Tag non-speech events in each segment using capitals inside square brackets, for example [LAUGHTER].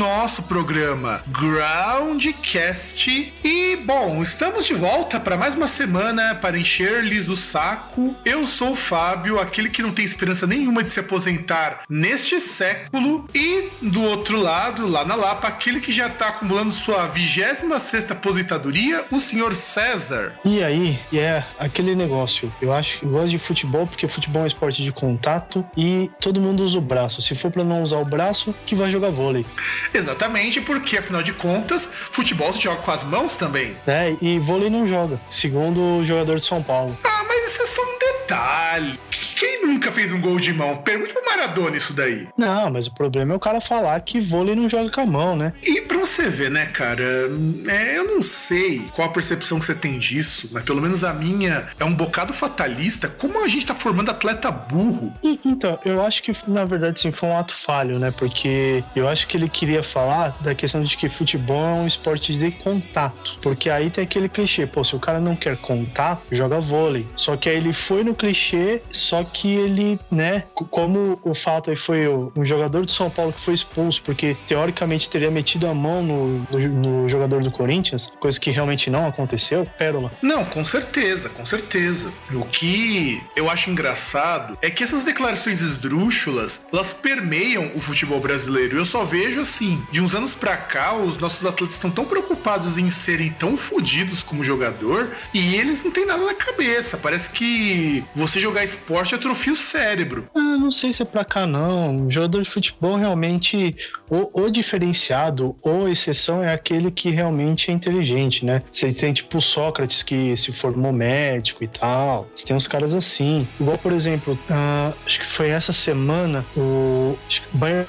Nosso programa Groundcast. E bom, estamos de volta para mais uma semana para encher-lhes o saco. Eu sou o Fábio, aquele que não tem esperança nenhuma de se aposentar neste século, e do outro lado, lá na Lapa, aquele que já está acumulando sua 26 aposentadoria, o senhor César. E aí, é yeah, aquele negócio. Eu acho que gosto de futebol porque futebol é um esporte de contato e todo mundo usa o braço. Se for para não usar o braço, que vai jogar vôlei. Exatamente, porque afinal de contas, futebol se joga com as mãos também. É, e vôlei não joga, segundo o jogador de São Paulo. Ah, mas isso é só um detalhe. Quem nunca fez um gol de mão? Pergunte pro Maradona isso daí. Não, mas o problema é o cara falar que vôlei não joga com a mão, né? E pra você ver, né, cara, é, eu não sei qual a percepção que você tem disso, mas pelo menos a minha é um bocado fatalista. Como a gente tá formando atleta burro? E, então, eu acho que na verdade sim foi um ato falho, né? Porque eu acho que ele queria falar da questão de que futebol é um esporte de contato. Porque aí tem aquele clichê, pô, se o cara não quer contar, joga vôlei. Só que aí ele foi no clichê, só que ele, né, como o fato aí foi um jogador do São Paulo que foi expulso porque teoricamente teria metido a mão no, no, no, jogador do Corinthians, coisa que realmente não aconteceu, pérola. Não, com certeza, com certeza. O que eu acho engraçado é que essas declarações esdrúxulas, elas permeiam o futebol brasileiro. Eu só vejo assim, de uns anos pra cá, os nossos atletas estão tão preocupados em serem tão fodidos como jogador e eles não têm nada na cabeça. Parece que você jogar esporte atrofia o cérebro. Não sei se é pra cá não. Jogador de futebol realmente, o, diferenciado ou exceção é aquele que realmente é inteligente, né? Você tem tipo o Sócrates que se formou médico e tal. Você tem uns caras assim. Igual, por exemplo, uh, acho que foi essa semana o. Acho que, Bayern,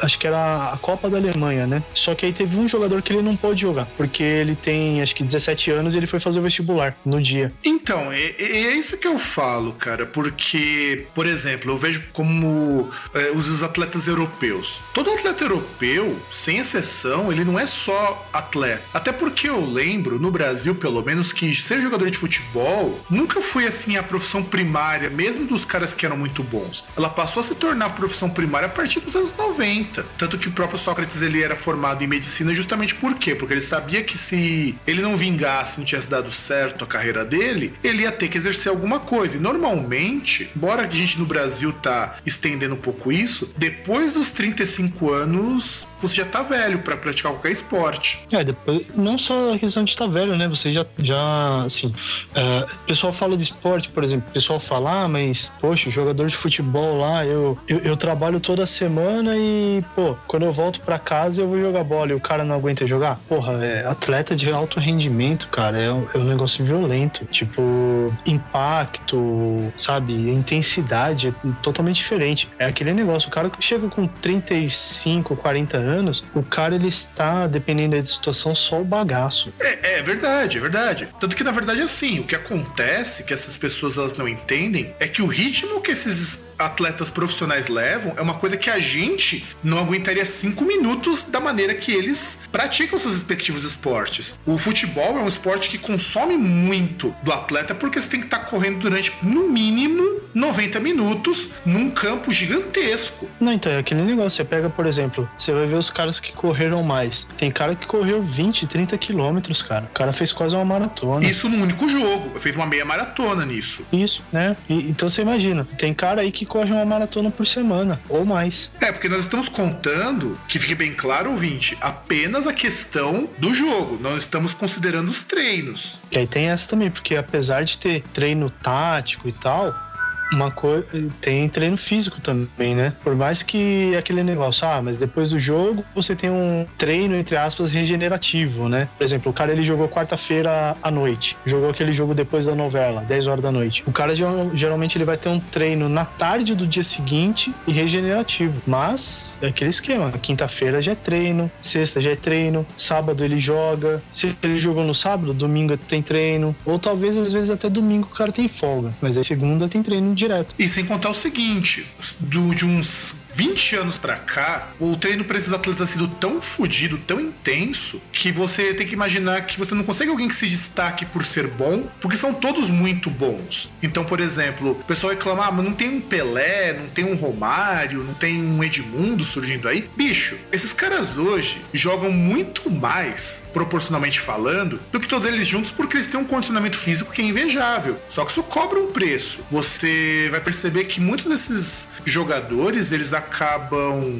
acho que era a Copa da Alemanha, né? Só que aí teve um jogador que ele não pôde jogar, porque ele tem acho que 17 anos e ele foi fazer o vestibular no dia. Então, é, é isso que eu falo, cara, porque, por exemplo, eu vejo como é, os atletas europeus. Todo atleta europeu, sem exceção, ele não é só atleta. Até porque eu lembro, no Brasil, pelo menos, que ser jogador de futebol nunca foi assim a profissão primária, mesmo dos caras que eram muito bons. Ela passou a se tornar a profissão primária a partir dos anos 90. Tanto que o próprio Sócrates ele era formado em medicina justamente por quê? Porque ele sabia que se ele não vingasse, não tivesse dado certo a carreira dele, ele ia ter que exercer alguma coisa. E normalmente, embora a gente no Brasil tá estendendo um pouco isso, depois dos 35 anos, você já tá velho para praticar qualquer esporte. É, depois, não só a questão de estar velho, né? Você já, já assim, uh, o pessoal fala de esporte, por exemplo, o pessoal fala, ah, mas, poxa, jogador de futebol lá, eu, eu, eu trabalho toda semana e, pô, quando eu volto para casa eu vou jogar bola e o cara não aguenta jogar. Porra, é atleta de alto rendimento, cara, é, é um negócio violento. Tipo, impacto, sabe? Intensidade é totalmente diferente. É aquele negócio, o cara que chega com 35, 40 anos, o cara ele está, dependendo da situação, só o bagaço. É, é verdade, é verdade. Tanto que na verdade assim, o que acontece, que essas pessoas elas não entendem, é que o ritmo que esses atletas profissionais levam é uma coisa que a gente não aguentaria cinco minutos da maneira que eles praticam seus respectivos esportes. O futebol é um esporte que consome muito do atleta porque você tem que estar correndo durante no mínimo 90 minutos num campo gigantesco. Não, então é aquele negócio. Você pega, por exemplo, você vai ver os caras que correram mais. Tem cara que correu 20, 30 quilômetros, cara. O cara fez quase uma maratona. Isso num único jogo. Fez uma meia maratona nisso. Isso, né? E, então você imagina, tem cara aí que corre uma maratona por semana, ou mais. É, porque nós estamos contando, que fique bem claro, ouvinte, apenas a questão do jogo. Nós estamos considerando os treinos. Que aí tem essa também, porque apesar de ter treino tático e tal, uma coisa tem treino físico também, né? Por mais que aquele negócio, ah, mas depois do jogo você tem um treino entre aspas regenerativo, né? Por exemplo, o cara ele jogou quarta-feira à noite, jogou aquele jogo depois da novela, 10 horas da noite. O cara geralmente ele vai ter um treino na tarde do dia seguinte e regenerativo, mas é aquele esquema, quinta-feira já é treino, sexta já é treino, sábado ele joga, se ele jogou no sábado, domingo tem treino, ou talvez às vezes até domingo o cara tem folga, mas aí segunda tem treino direto. E sem contar o seguinte, do, de uns 20 anos para cá, o treino para esses atletas ha sido tão fodido, tão intenso, que você tem que imaginar que você não consegue alguém que se destaque por ser bom, porque são todos muito bons. Então, por exemplo, o pessoal reclama, ah, mas não tem um Pelé, não tem um Romário, não tem um Edmundo surgindo aí. Bicho, esses caras hoje jogam muito mais, proporcionalmente falando, do que todos eles juntos, porque eles têm um condicionamento físico que é invejável. Só que isso cobra um preço. Você vai perceber que muitos desses jogadores, eles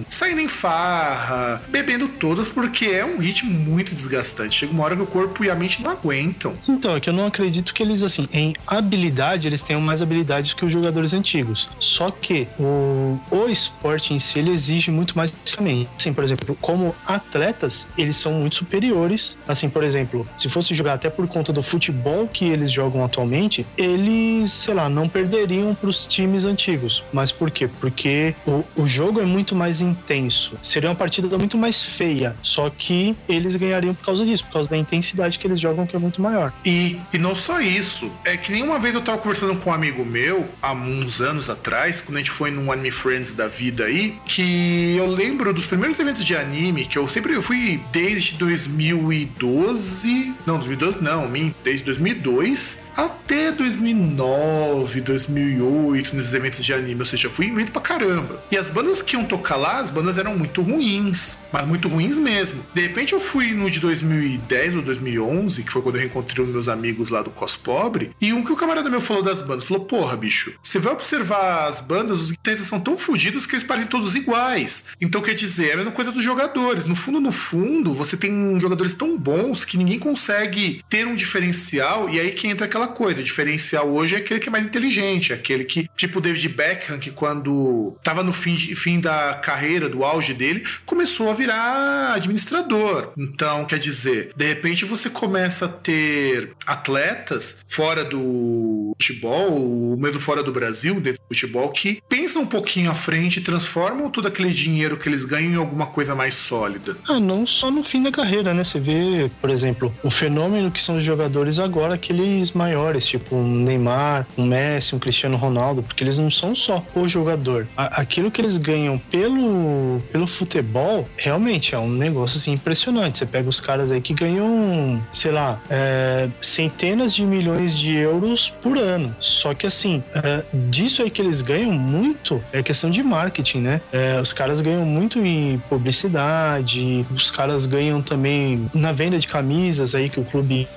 saindo em farra, bebendo todas, porque é um ritmo muito desgastante. Chega uma hora que o corpo e a mente não aguentam. Então, é que eu não acredito que eles, assim, em habilidade, eles tenham mais habilidades que os jogadores antigos. Só que o, o esporte em si, ele exige muito mais fisicamente. Assim, por exemplo, como atletas, eles são muito superiores. Assim, por exemplo, se fosse jogar até por conta do futebol que eles jogam atualmente, eles, sei lá, não perderiam para os times antigos. Mas por quê? Porque o, o jogo é muito mais intenso. Seria uma partida muito mais feia. Só que eles ganhariam por causa disso, por causa da intensidade que eles jogam, que é muito maior. E, e não só isso. É que nenhuma vez eu tava conversando com um amigo meu, há uns anos atrás, quando a gente foi num Anime Friends da vida aí, que eu lembro dos primeiros eventos de anime, que eu sempre eu fui desde 2012. Não, 2012 não, desde 2002 até 2009, 2008, nesses eventos de anime. Ou seja, fui evento pra caramba. E as bandas que iam tocar lá, as bandas eram muito ruins. Mas muito ruins mesmo. De repente eu fui no de 2010 ou 2011, que foi quando eu reencontrei os meus amigos lá do Cos Pobre. E um que o camarada meu falou das bandas, falou: Porra, bicho, você vai observar as bandas, os guitarristas são tão fodidos que eles parecem todos iguais. Então quer dizer, é a mesma coisa dos jogadores. No fundo, no fundo, você tem jogadores tão bons que ninguém consegue ter um diferencial. E aí que entra aquela coisa. O diferencial hoje é aquele que é mais inteligente, aquele que, tipo o David Beckham, que quando tava no fim, de, fim da carreira, do auge dele, começou a virar administrador. Então, quer dizer, de repente você começa a ter atletas fora do futebol, mesmo fora do Brasil, dentro do futebol, que pensam um pouquinho à frente e transformam todo aquele dinheiro que eles ganham em alguma coisa mais sólida. Ah, não só no fim da carreira, né? Você vê, por exemplo, o fenômeno que são os jogadores agora, aqueles maiores, tipo um Neymar, um Messi, um Cristiano Ronaldo, porque eles não são só o jogador. Aquilo que eles ganham pelo, pelo futebol, realmente é um negócio assim impressionante. Você pega os caras aí que ganham, sei lá, é, centenas de milhões de euros por ano. Só que assim, é, disso aí que eles ganham muito é questão de marketing, né? É, os caras ganham muito em publicidade, os caras ganham também na venda de camisas aí que o clube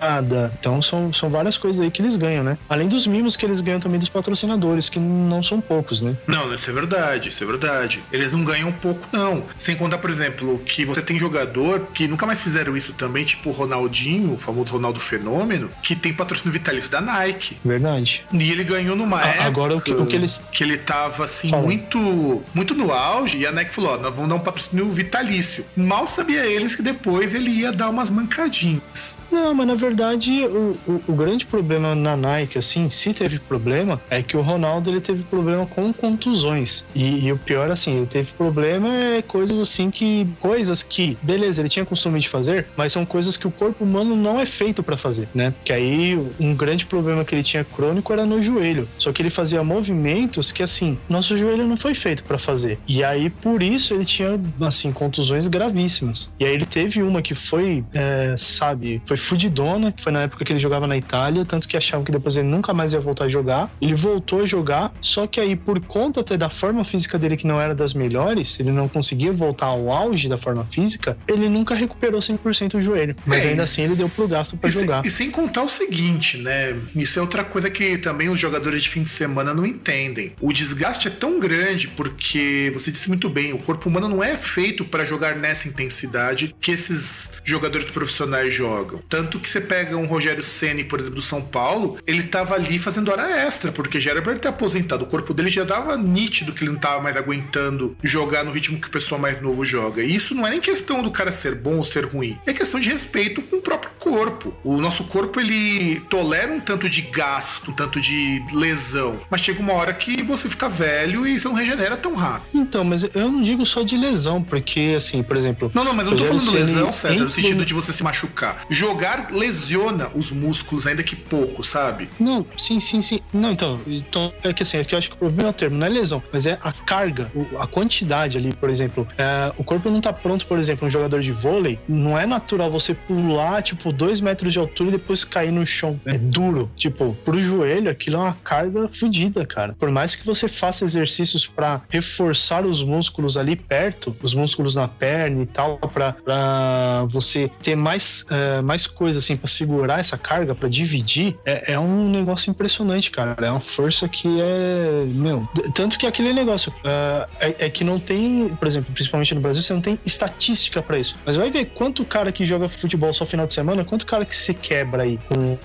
nada. Então são, são várias coisas aí que eles ganham, né? Além dos mimos que eles ganham também dos patrocinadores, que não são poucos, né? Não, isso é verdade, isso é verdade. Eles não ganham pouco, não. Sem contar, por exemplo, que você tem jogador que nunca mais fizeram isso também, tipo o Ronaldinho, o famoso Ronaldo Fenômeno, que tem patrocínio vitalício da Nike. Verdade. E ele ganhou numa a, época agora o que, o que eles que ele tava assim Fala. muito muito no auge e a Nike falou: ó, nós vamos dar um patrocínio vitalício. Mal sabia eles que depois ele ia dar umas mancadinhas. Não, mas na verdade o, o, o grande problema na Nike, assim, se teve problema, é que o Ronaldo ele teve problema com contusões. E, e o pior, assim, ele teve problema é coisas assim que. Coisas que, beleza, ele tinha costume de fazer, mas são coisas que o corpo humano não é feito para fazer, né? Que aí um grande problema que ele tinha crônico era no joelho. Só que ele fazia movimentos que, assim, nosso joelho não foi feito para fazer. E aí, por isso, ele tinha, assim, contusões gravíssimas. E aí ele teve uma que foi, é, sabe, foi fudidona, que foi na época que ele jogava na Itália, tanto que achavam que depois ele nunca mais ia voltar a jogar. Ele voltou a jogar, só que aí, por conta até da forma física dele que não era das melhores, ele não conseguia voltar ao auge da forma física, ele nunca recuperou 100% o joelho. Mas é, ainda assim ele deu pro gasto para jogar. E sem contar o seguinte, né? Isso é outra coisa que também os jogadores de fim de semana não entendem. O desgaste é tão grande porque você disse muito bem, o corpo humano não é feito para jogar nessa intensidade que esses jogadores profissionais jogam. Tanto que você pega um Rogério Ceni, por exemplo, do São Paulo, ele tava ali fazendo hora extra, porque já era pra ele ter aposentado. O corpo dele já dava nítido que ele não tava mais aguentando jogar no ritmo que o pessoal mais novo joga. E isso não é nem questão do cara ser bom ou ser ruim, é questão de respeito com o próprio corpo. O nosso corpo ele tolera um tanto de gasto, um tanto de lesão, mas chega uma hora que você fica velho e você não regenera tão rápido. Então, mas eu não digo só de lesão, porque assim, por exemplo. Não, não, mas eu não tô falando lesão, César, no sentido de você se machucar. Jogar lesiona os músculos, ainda que pouco, sabe? Não, sim, sim, sim. Não, então, então é que assim, é que eu acho que o problema é o termo, não é lesão, mas é a carga, a quantidade ali, por exemplo. É, o corpo não tá pronto, por exemplo, um jogador de vôlei, não é natural você pular, tipo, dois metros de altura e depois cair no chão. É duro. Tipo, pro joelho, aquilo é uma carga fodida, cara. Por mais que você faça exercícios para reforçar os músculos ali perto, os músculos na perna e tal, para você ter mais, uh, mais coisa assim para segurar essa carga, para dividir, é, é, um negócio impressionante, cara. É uma força que é. Meu. Tanto que aquele negócio uh, é, é, que não tem, por exemplo, principalmente no Brasil, você não tem estatística para isso. Mas vai ver quanto cara que joga futebol só final de semana, quanto cara que se quebra aí com,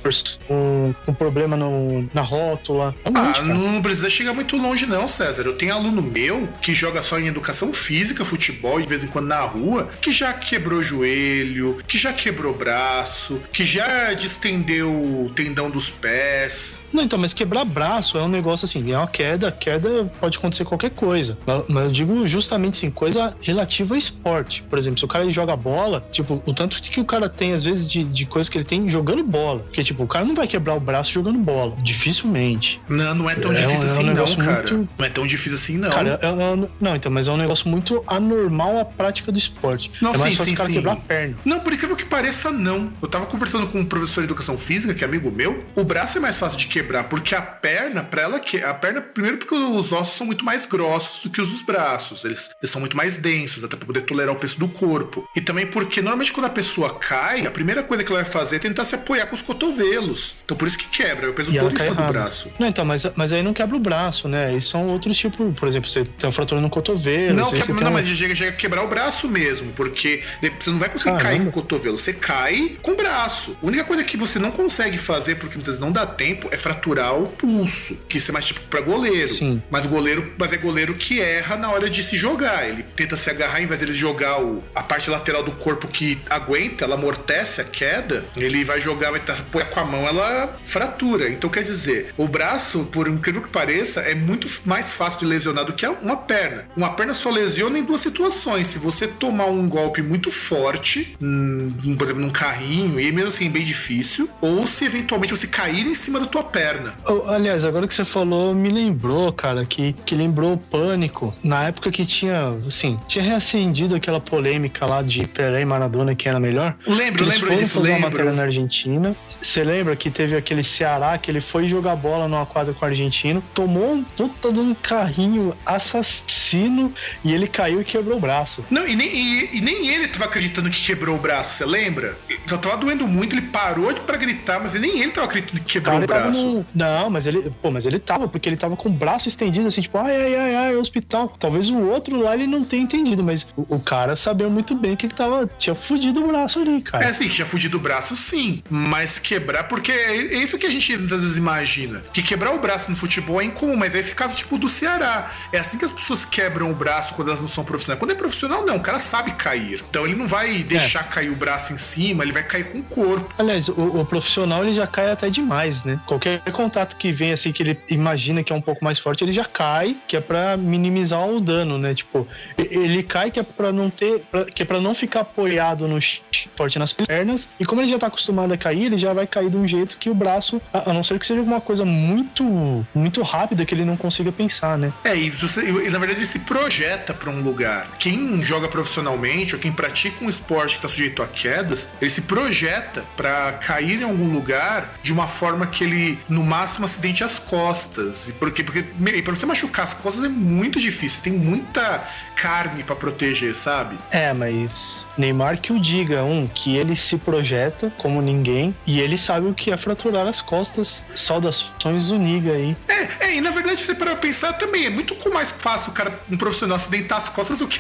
com, com problema no, na rótula. É ah, não precisa chegar muito longe, não, César. Eu tenho aluno meu que joga só em educação física, futebol, de vez em quando na rua, que já quebrou joelho, que já quebrou braço, que já distendeu o tendão dos pés. Não, então, mas quebrar braço é um negócio assim, é uma queda, queda pode acontecer qualquer coisa. Mas eu digo justamente assim, coisa relativa ao esporte. Por exemplo, se o cara joga bola, tipo, o tanto que o cara tem, às vezes, de, de coisa que ele tem jogando bola. Porque, tipo, o cara não vai quebrar o braço jogando bola. Dificilmente. Não, não é tão é, difícil é um, assim, é um não, cara. Muito... Não é tão difícil assim, não. Cara, é, é não, então, mas é um negócio muito anormal a prática do esporte. Não, é mais sim, fácil sim, o cara sim. quebrar a perna. Não, por incrível que pareça, não. Eu tava conversando com um professor de educação física, que é amigo meu. O braço é mais fácil de quebrar, porque a perna, pra ela que. A perna, primeiro, porque os ossos são muito mais grossos do que os dos braços. Eles, eles são muito mais densos, até pra poder tolerar o peso do corpo. E também porque, normalmente, quando a pessoa cai, a primeira coisa que ela vai fazer é tentar se apoiar com os cotovelos. Então, por isso que quebra. O peso E todo em cima do braço. Não, então, mas, mas aí não quebra o braço, né? Aí são outros tipos. Por exemplo, você tem uma fratura no cotovelo. Não, às vezes que- você tem não um- mas chega, chega a quebrar o braço mesmo, porque você não vai conseguir Caramba. cair com o cotovelo, você cai com o braço. A única coisa que você não consegue fazer, porque muitas vezes não dá tempo, é fraturar o pulso, que isso é mais tipo pra goleiro. Sim. Mas o goleiro, mas é goleiro que erra na hora de se jogar. Ele tenta se agarrar, em vez dele jogar o- a parte lateral do corpo que aguenta, ela amortece a queda, ele vai jogar, vai tá, com a mão, ela fratura. Então quer dizer, o braço, por incrível que pareça, é muito mais fácil de lesionar do que uma perna. Uma perna só lesiona em duas situações. Se você tomar um golpe muito forte, hum, por exemplo, num carrinho, e mesmo assim é bem difícil, ou se eventualmente você cair em cima da tua perna. Aliás, agora que você falou, me lembrou, cara, que, que lembrou o pânico. Na época que tinha, assim, tinha reacendido aquela polêmica lá de Pelé e Maradona, que era melhor. Lembro, Eles lembro foram disso, fazer uma lembro. matéria na Argentina. Você lembra que teve aquele Ceará que ele foi jogar bola numa quadra com o argentino, tomou um puta de um carrinho assassino e ele caiu e quebrou o braço. Não, e nem, e- e nem ele tava acreditando que quebrou o braço, você lembra? Só tava doendo muito, ele parou pra gritar, mas nem ele tava acreditando que quebrou Cara, o braço. Não, mas ele. Pô, mas ele tava, porque ele tava com o braço estendido, assim, tipo, ai, ai, ai, ai, hospital. Talvez o outro lá ele não tenha entendido, mas o, o cara sabia muito bem que ele tava. Tinha fudido o braço ali, cara. É assim, que já fugido do braço, sim. Mas quebrar, porque é é isso que a gente muitas vezes imagina. Que quebrar o braço no futebol é incomum, mas é esse caso tipo do Ceará. É assim que as pessoas quebram o braço quando elas não são profissionais. Quando é profissional, não, o cara sabe cair. Então ele não vai deixar cair o braço em cima, ele vai cair com o corpo. Aliás, o, o profissional ele já cai até demais, né? Qualquer primeiro contato que vem, assim, que ele imagina que é um pouco mais forte, ele já cai, que é pra minimizar o dano, né? Tipo, ele cai que é pra não ter. Pra, que é pra não ficar apoiado no forte nas pernas. E como ele já tá acostumado a cair, ele já vai cair de um jeito que o braço, a, não ser que seja alguma coisa muito, muito rápida que ele não consiga pensar, né? É, e, você, e na verdade ele se projeta pra um lugar. Quem joga profissionalmente ou quem pratica um esporte que tá sujeito a quedas, ele se projeta pra cair em algum lugar de uma forma que ele, no máximo, acidente as costas. E porque, porque pra você machucar as costas é muito difícil, tem muita carne para proteger, sabe? É, mas Neymar que o diga, um, que ele se projeta como ninguém e ele sabe o que é fraturar as costas. Saudações do Niga aí. É, é, e na verdade, você para pensar também, é muito mais fácil o cara, um profissional, acidentar as costas do que,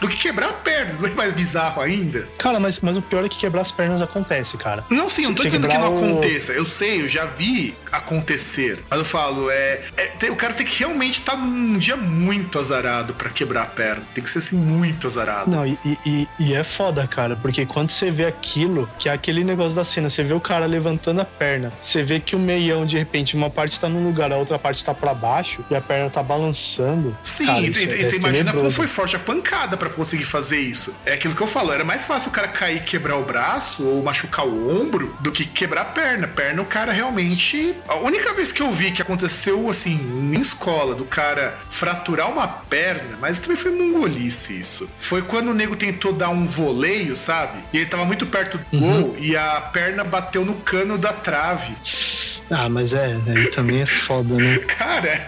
do que quebrar a perna. Não é mais bizarro ainda? Cara, mas, mas o pior é que quebrar as pernas acontece, cara. Não, sim, eu não tô dizendo que não o... aconteça. Eu sei, eu já vi acontecer. Mas eu falo, é, é o cara tem que realmente estar tá num dia muito azarado para quebrar a perna. Tem que ser assim muito azarado. Não, e, e, e, é foda, cara, porque quando você vê aquilo, que é aquele negócio da cena, você vê o cara levantando a perna, você vê que o meião, de repente, uma parte tá num lugar, a outra parte tá para baixo e a perna tá balançando. Sim, cara, e, é, você imagina como foi forte a pancada para conseguir fazer isso. É aquilo que eu falo, era mais fácil o cara cair e quebrar o braço ou machucar o ombro do que quebrar a perna. Perna, o cara realmente. A única vez que eu vi que aconteceu assim, em escola, do cara fraturar uma perna, mas também foi mongolice isso. Foi quando o nego tentou dar um voleio, sabe? E ele tava muito perto do uhum. gol e a perna bateu no cano da trave. Ah, mas é, aí também é foda, né? [LAUGHS] Cara,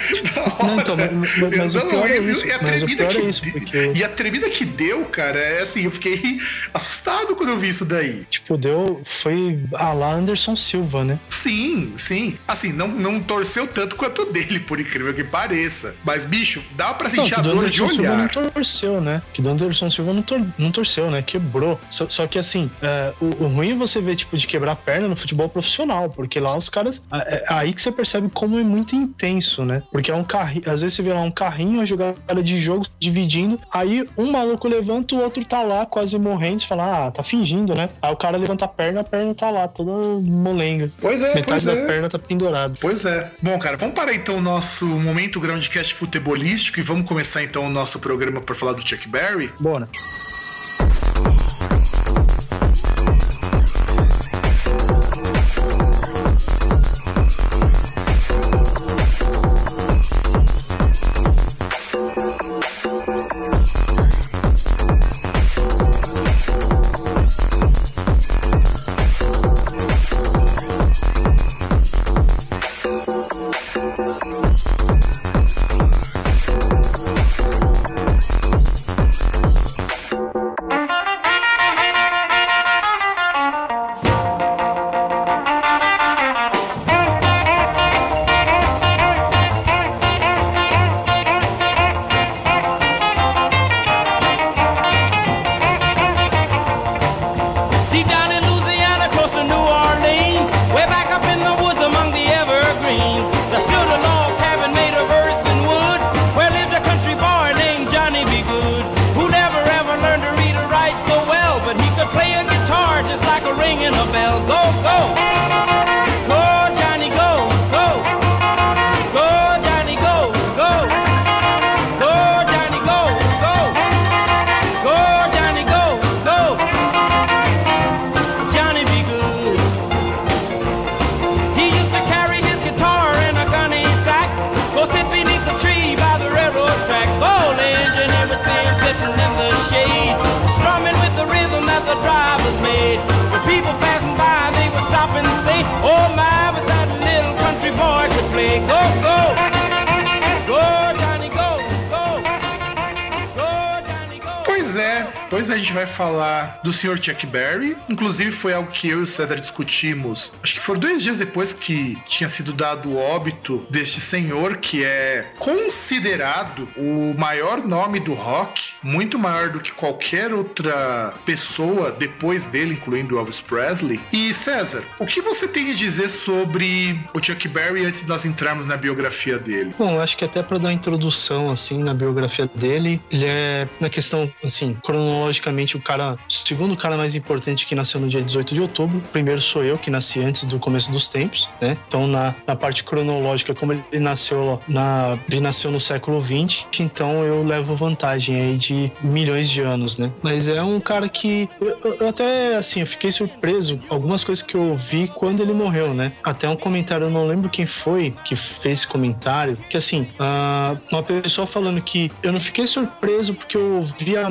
Não, então, mas, mas não, o pior é isso. E a, tremida que, é isso porque... e a tremida que deu, cara, é assim, eu fiquei [LAUGHS] assustado quando eu vi isso daí. Tipo, deu. Foi a lá Anderson Silva, né? Sim, sim. Assim, não, não torceu tanto quanto dele, por incrível que pareça. Mas, bicho, dá pra sentir não, a dor de olhar. Silva não torceu, né? Que do Anderson Silva não, tor não torceu, né? Quebrou. Só, só que assim, é, o, o ruim é você ver, tipo, de quebrar a perna no futebol profissional, porque lá os caras é, aí que você percebe como é muito intenso, né? Porque é um carrinho, às vezes você vê lá um carrinho, uma jogada de jogo dividindo, aí um maluco levanta, o outro tá lá quase morrendo, você fala, ah, tá fingindo, né? Aí o cara levanta a perna, a perna tá lá, toda molenga. Pois é, Metade pois da é. perna tá pendurada. Pois é. Bom, cara, vamos parar então o nosso momento groundcast futebolístico e vamos começar então o nosso programa por falar do Chuck Berry? Bora. Chuck Berry. Inclusive, foi algo que eu e o Cedar discutimos. Acho que foram dois dias depois que tinha sido dado o óbito deste senhor, que é considerado o maior nome do rock, muito maior do que qualquer outra pessoa depois dele, incluindo Elvis Presley. E César, o que você tem a dizer sobre o Chuck Berry antes de nós entrarmos na biografia dele? Bom, acho que até para dar introdução assim na biografia dele, ele é na questão assim cronologicamente o cara, o segundo cara mais importante que nasceu no dia 18 de outubro. Primeiro sou eu, que nasci antes do começo dos tempos, né? Então, na, na parte cronológica, como ele nasceu na, ele nasceu no século 20, então eu levo vantagem aí de milhões de anos, né? Mas é um cara que eu, eu até assim, eu fiquei surpreso algumas coisas que eu ouvi quando ele morreu, né? Até um comentário, eu não lembro quem foi que fez esse comentário, que assim, uh, uma pessoa falando que eu não fiquei surpreso porque eu vi a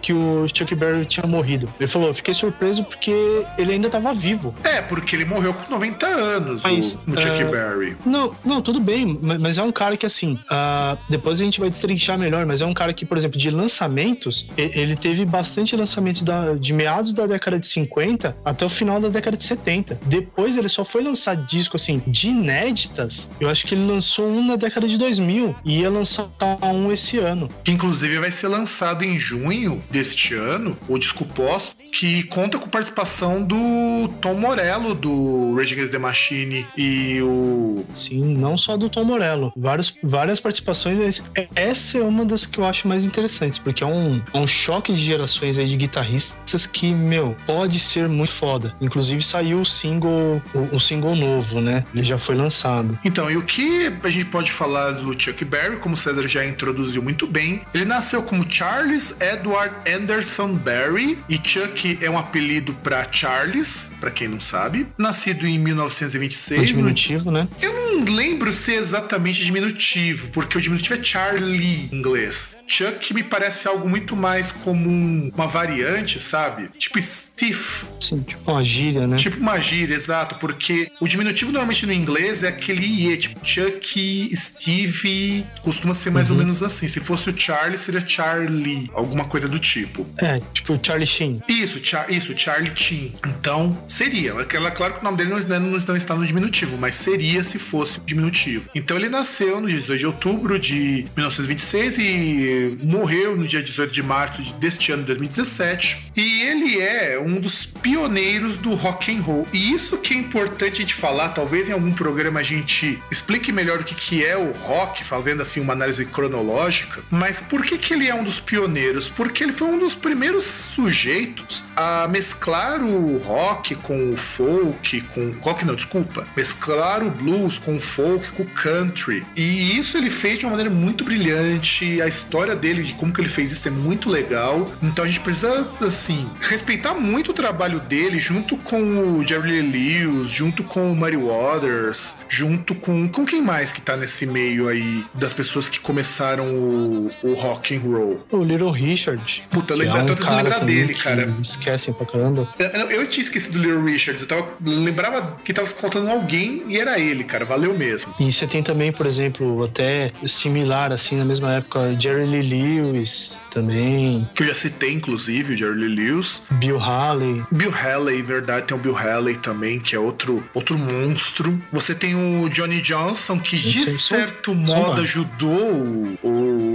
que o Chuck Berry tinha morrido. Ele falou, eu fiquei surpreso porque ele ainda estava vivo. É, porque ele morreu com 90 anos, mas, o, o Chuck uh, Berry. Não, não, tudo bem, mas é um cara que assim, uh, depois a gente vai destrinchar melhor, mas é um cara que, por exemplo, de lançamentos, ele teve bastante lançamentos da, de meados da década de 50 até o final da década de 70. Depois ele só foi lançar disco assim de inéditas. Eu acho que ele lançou um na década de 2000 e ia lançar um esse ano. Que inclusive vai ser lançado em junho deste ano, o disco pós que conta com participação do Tom Morello, do Rage Against the Machine e o... Sim, não só do Tom Morello. Vários, várias participações, mas essa é uma das que eu acho mais interessantes, porque é um, é um choque de gerações aí de guitarristas que, meu, pode ser muito foda. Inclusive saiu o single, o, o single novo, né? Ele já foi lançado. Então, e o que a gente pode falar do Chuck Berry, como o César já introduziu muito bem, ele nasceu como Charles Edward Anderson Berry e Chuck é um apelido para Charles, para quem não sabe. Nascido em 1926. Um diminutivo, no... né? Eu não lembro se é exatamente diminutivo, porque o diminutivo é Charlie em inglês. Chuck me parece algo muito mais como uma variante, sabe? Tipo Steve. Sim, tipo uma gíria, né? Tipo uma gíria, exato, porque o diminutivo normalmente no inglês é aquele IE, tipo Chuck, Steve, costuma ser mais uhum. ou menos assim. Se fosse o Charlie, seria Charlie, alguma coisa do tipo. É, tipo Charlie Sheen. Isso, isso, Char isso, Charlie Chin. Então, seria. Aquela, claro que o nome dele não, não, não está no diminutivo, mas seria se fosse diminutivo. Então ele nasceu no dia 18 de outubro de 1926 e morreu no dia 18 de março deste ano de 2017. E ele é um dos pioneiros do rock and roll. E isso que é importante a gente falar, talvez em algum programa a gente explique melhor o que, que é o rock, fazendo assim uma análise cronológica. Mas por que, que ele é um dos pioneiros? Porque ele foi um dos primeiros sujeitos a mesclar o rock com o folk, com. Rock não, desculpa. Mesclar o blues com o folk, com o country. E isso ele fez de uma maneira muito brilhante. A história dele, de como que ele fez isso, é muito legal. Então a gente precisa, assim, respeitar muito o trabalho dele, junto com o Jerry Lee Lewis, junto com o Muddy Waters, junto com. Com quem mais que tá nesse meio aí das pessoas que começaram o, o rock and roll? O Little Richard. Puta, lembra, é um tô lembrar dele, cara esquecem pra caramba. Eu, eu tinha esquecido do Little Richards. Eu tava, lembrava que tava faltando alguém e era ele, cara. Valeu mesmo. E você tem também, por exemplo, até similar, assim, na mesma época, Jerry Lee Lewis também. Que eu já citei, inclusive, o Jerry Lee Lewis. Bill Haley. Bill Haley, verdade. Tem o Bill Haley também, que é outro, outro monstro. Você tem o Johnny Johnson, que de certo modo ajudou o,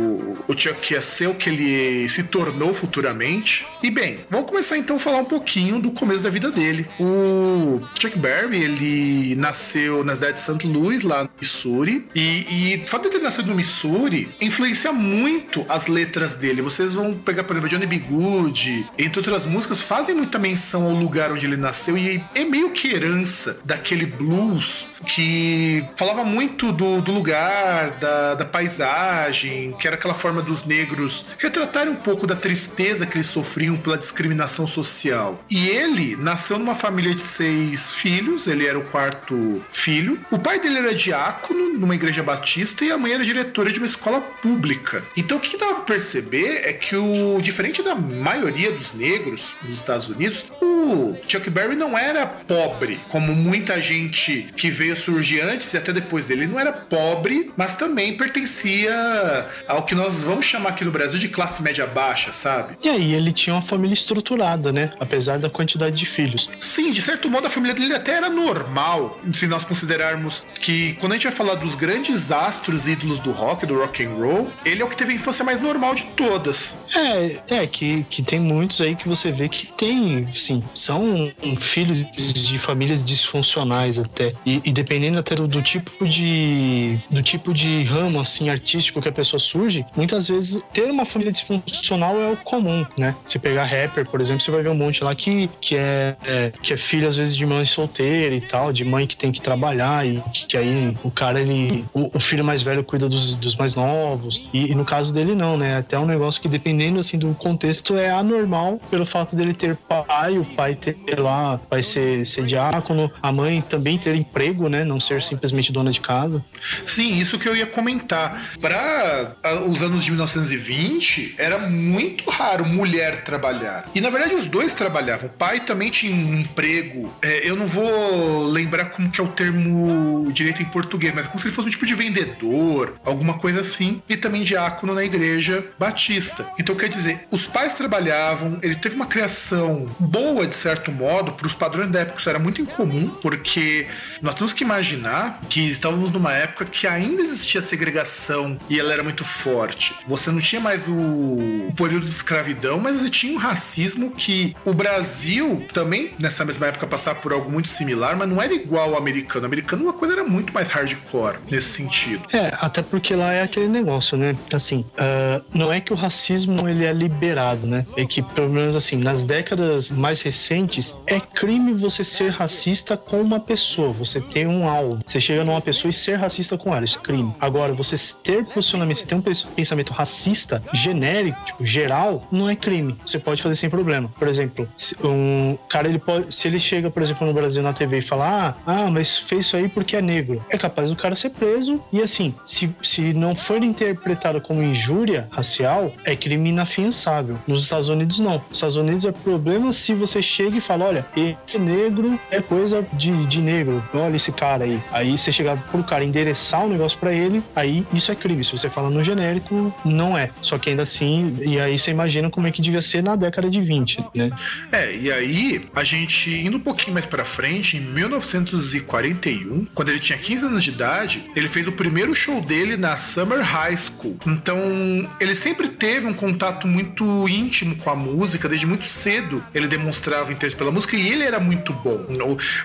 o, Chuck a ser o que ele se tornou futuramente. E bem, vamos começar começar então a falar um pouquinho do começo da vida dele. O Chuck Berry, ele nasceu na cidade de St. Louis, lá no Missouri, e, e o fato de ter nascido no Missouri influencia muito as letras dele. Vocês vão pegar, por exemplo, Johnny B. Good, entre outras músicas, fazem muita menção ao lugar onde ele nasceu e é meio que herança daquele blues que falava muito do, do lugar, da, da paisagem, que era aquela forma dos negros retratarem um pouco da tristeza que eles sofriam pela discriminação social. E ele nasceu numa família de seis filhos, ele era o quarto filho. O pai dele era diácono numa igreja batista e a mãe era diretora de uma escola pública. Então o que dá pra perceber é que o diferente da maioria dos negros nos Estados Unidos, o Chuck Berry não era pobre, como muita gente que veio surgir antes e até depois dele. Ele não era pobre, mas também pertencia ao que nós vamos chamar aqui no Brasil de classe média baixa, sabe? E aí ele tinha uma família estruturada né? Apesar da quantidade de filhos. Sim, de certo modo a família dele até era normal, se nós considerarmos que quando a gente vai falar dos grandes astros ídolos do rock, do rock and roll, ele é o que teve a infância mais normal de todas. É, é que, que tem muitos aí que você vê que tem, sim, são filhos de famílias disfuncionais até. E, e dependendo até do, do, tipo de do tipo de ramo assim artístico que a pessoa surge, muitas vezes ter uma família disfuncional é o comum, né? Se pegar rapper, por exemplo, você vai ver um monte lá que, que, é, é que é filho, às vezes, de mãe solteira e tal, de mãe que tem que trabalhar e que, que aí o cara, ele. O, o, filho mais velho cuida dos, dos mais novos. E, e, no caso dele, não, né? Até um negócio que, dependendo assim do contexto, é anormal pelo fato dele ter pai, o pai ter lá, vai ser, ser diácono, a mãe também ter emprego, né? Não ser simplesmente dona de casa. Sim, isso que eu ia comentar. Para os anos de 1920, era muito raro mulher trabalhar. E na verdade os dois trabalhavam. O pai também tinha um emprego. É, eu não vou lembrar como que é o termo direito em português, mas é como se ele fosse um tipo de vendedor, alguma coisa assim. E também diácono na igreja batista. Então quer dizer, os pais trabalhavam, ele teve uma criação boa de certo modo, para os padrões da época isso era muito incomum, porque nós temos que imaginar que estávamos numa época que ainda existia segregação e ela era muito forte. Você não tinha mais o, o período de escravidão, mas você tinha um racismo que o Brasil também, nessa mesma época, passava por algo muito similar, mas não era igual ao americano. O americano, uma coisa era muito mais hardcore nesse sentido. É, até porque lá é aquele negócio, né? Assim, uh, não é que o racismo ele é liberado, né? É que, pelo menos assim, nas décadas mais recentes, é crime você ser racista com uma pessoa. Você ter um alvo. Você chega numa pessoa e ser racista com ela. Isso é crime. Agora, você ter posicionamento, você ter um pensamento racista genérico, tipo, geral, não é crime. Você pode fazer sem problema. Por exemplo, um cara, ele pode, se ele chega, por exemplo, no Brasil na TV e fala, ah, ah, mas fez isso aí porque é negro. É capaz do cara ser preso e assim, se, se não for interpretado como injúria racial, é crime inafiançável. Nos Estados Unidos, não. Nos Estados Unidos é problema se você chega e fala, olha, esse negro é coisa de, de negro. Olha esse cara aí. Aí você chegar pro cara endereçar o um negócio para ele, aí isso é crime. Se você fala no genérico, não é. Só que ainda assim, e aí você imagina como é que devia ser na década de 20, né? É, e aí a gente indo um pouquinho mais para frente, em 1941, quando ele tinha 15 anos de idade, ele fez o primeiro show dele na Summer High School. Então, ele sempre teve um contato muito íntimo com a música, desde muito cedo ele demonstrava interesse pela música e ele era muito bom.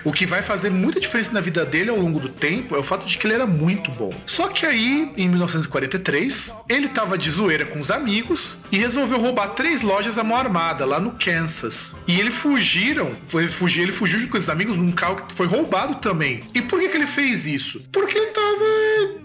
O, o que vai fazer muita diferença na vida dele ao longo do tempo é o fato de que ele era muito bom. Só que aí, em 1943, ele tava de zoeira com os amigos e resolveu roubar três lojas à mão armada lá no Kansas. E eles fugiram, foi fugir, ele fugiu com os amigos num carro que foi roubado também. E por que, que ele fez isso? Porque ele tava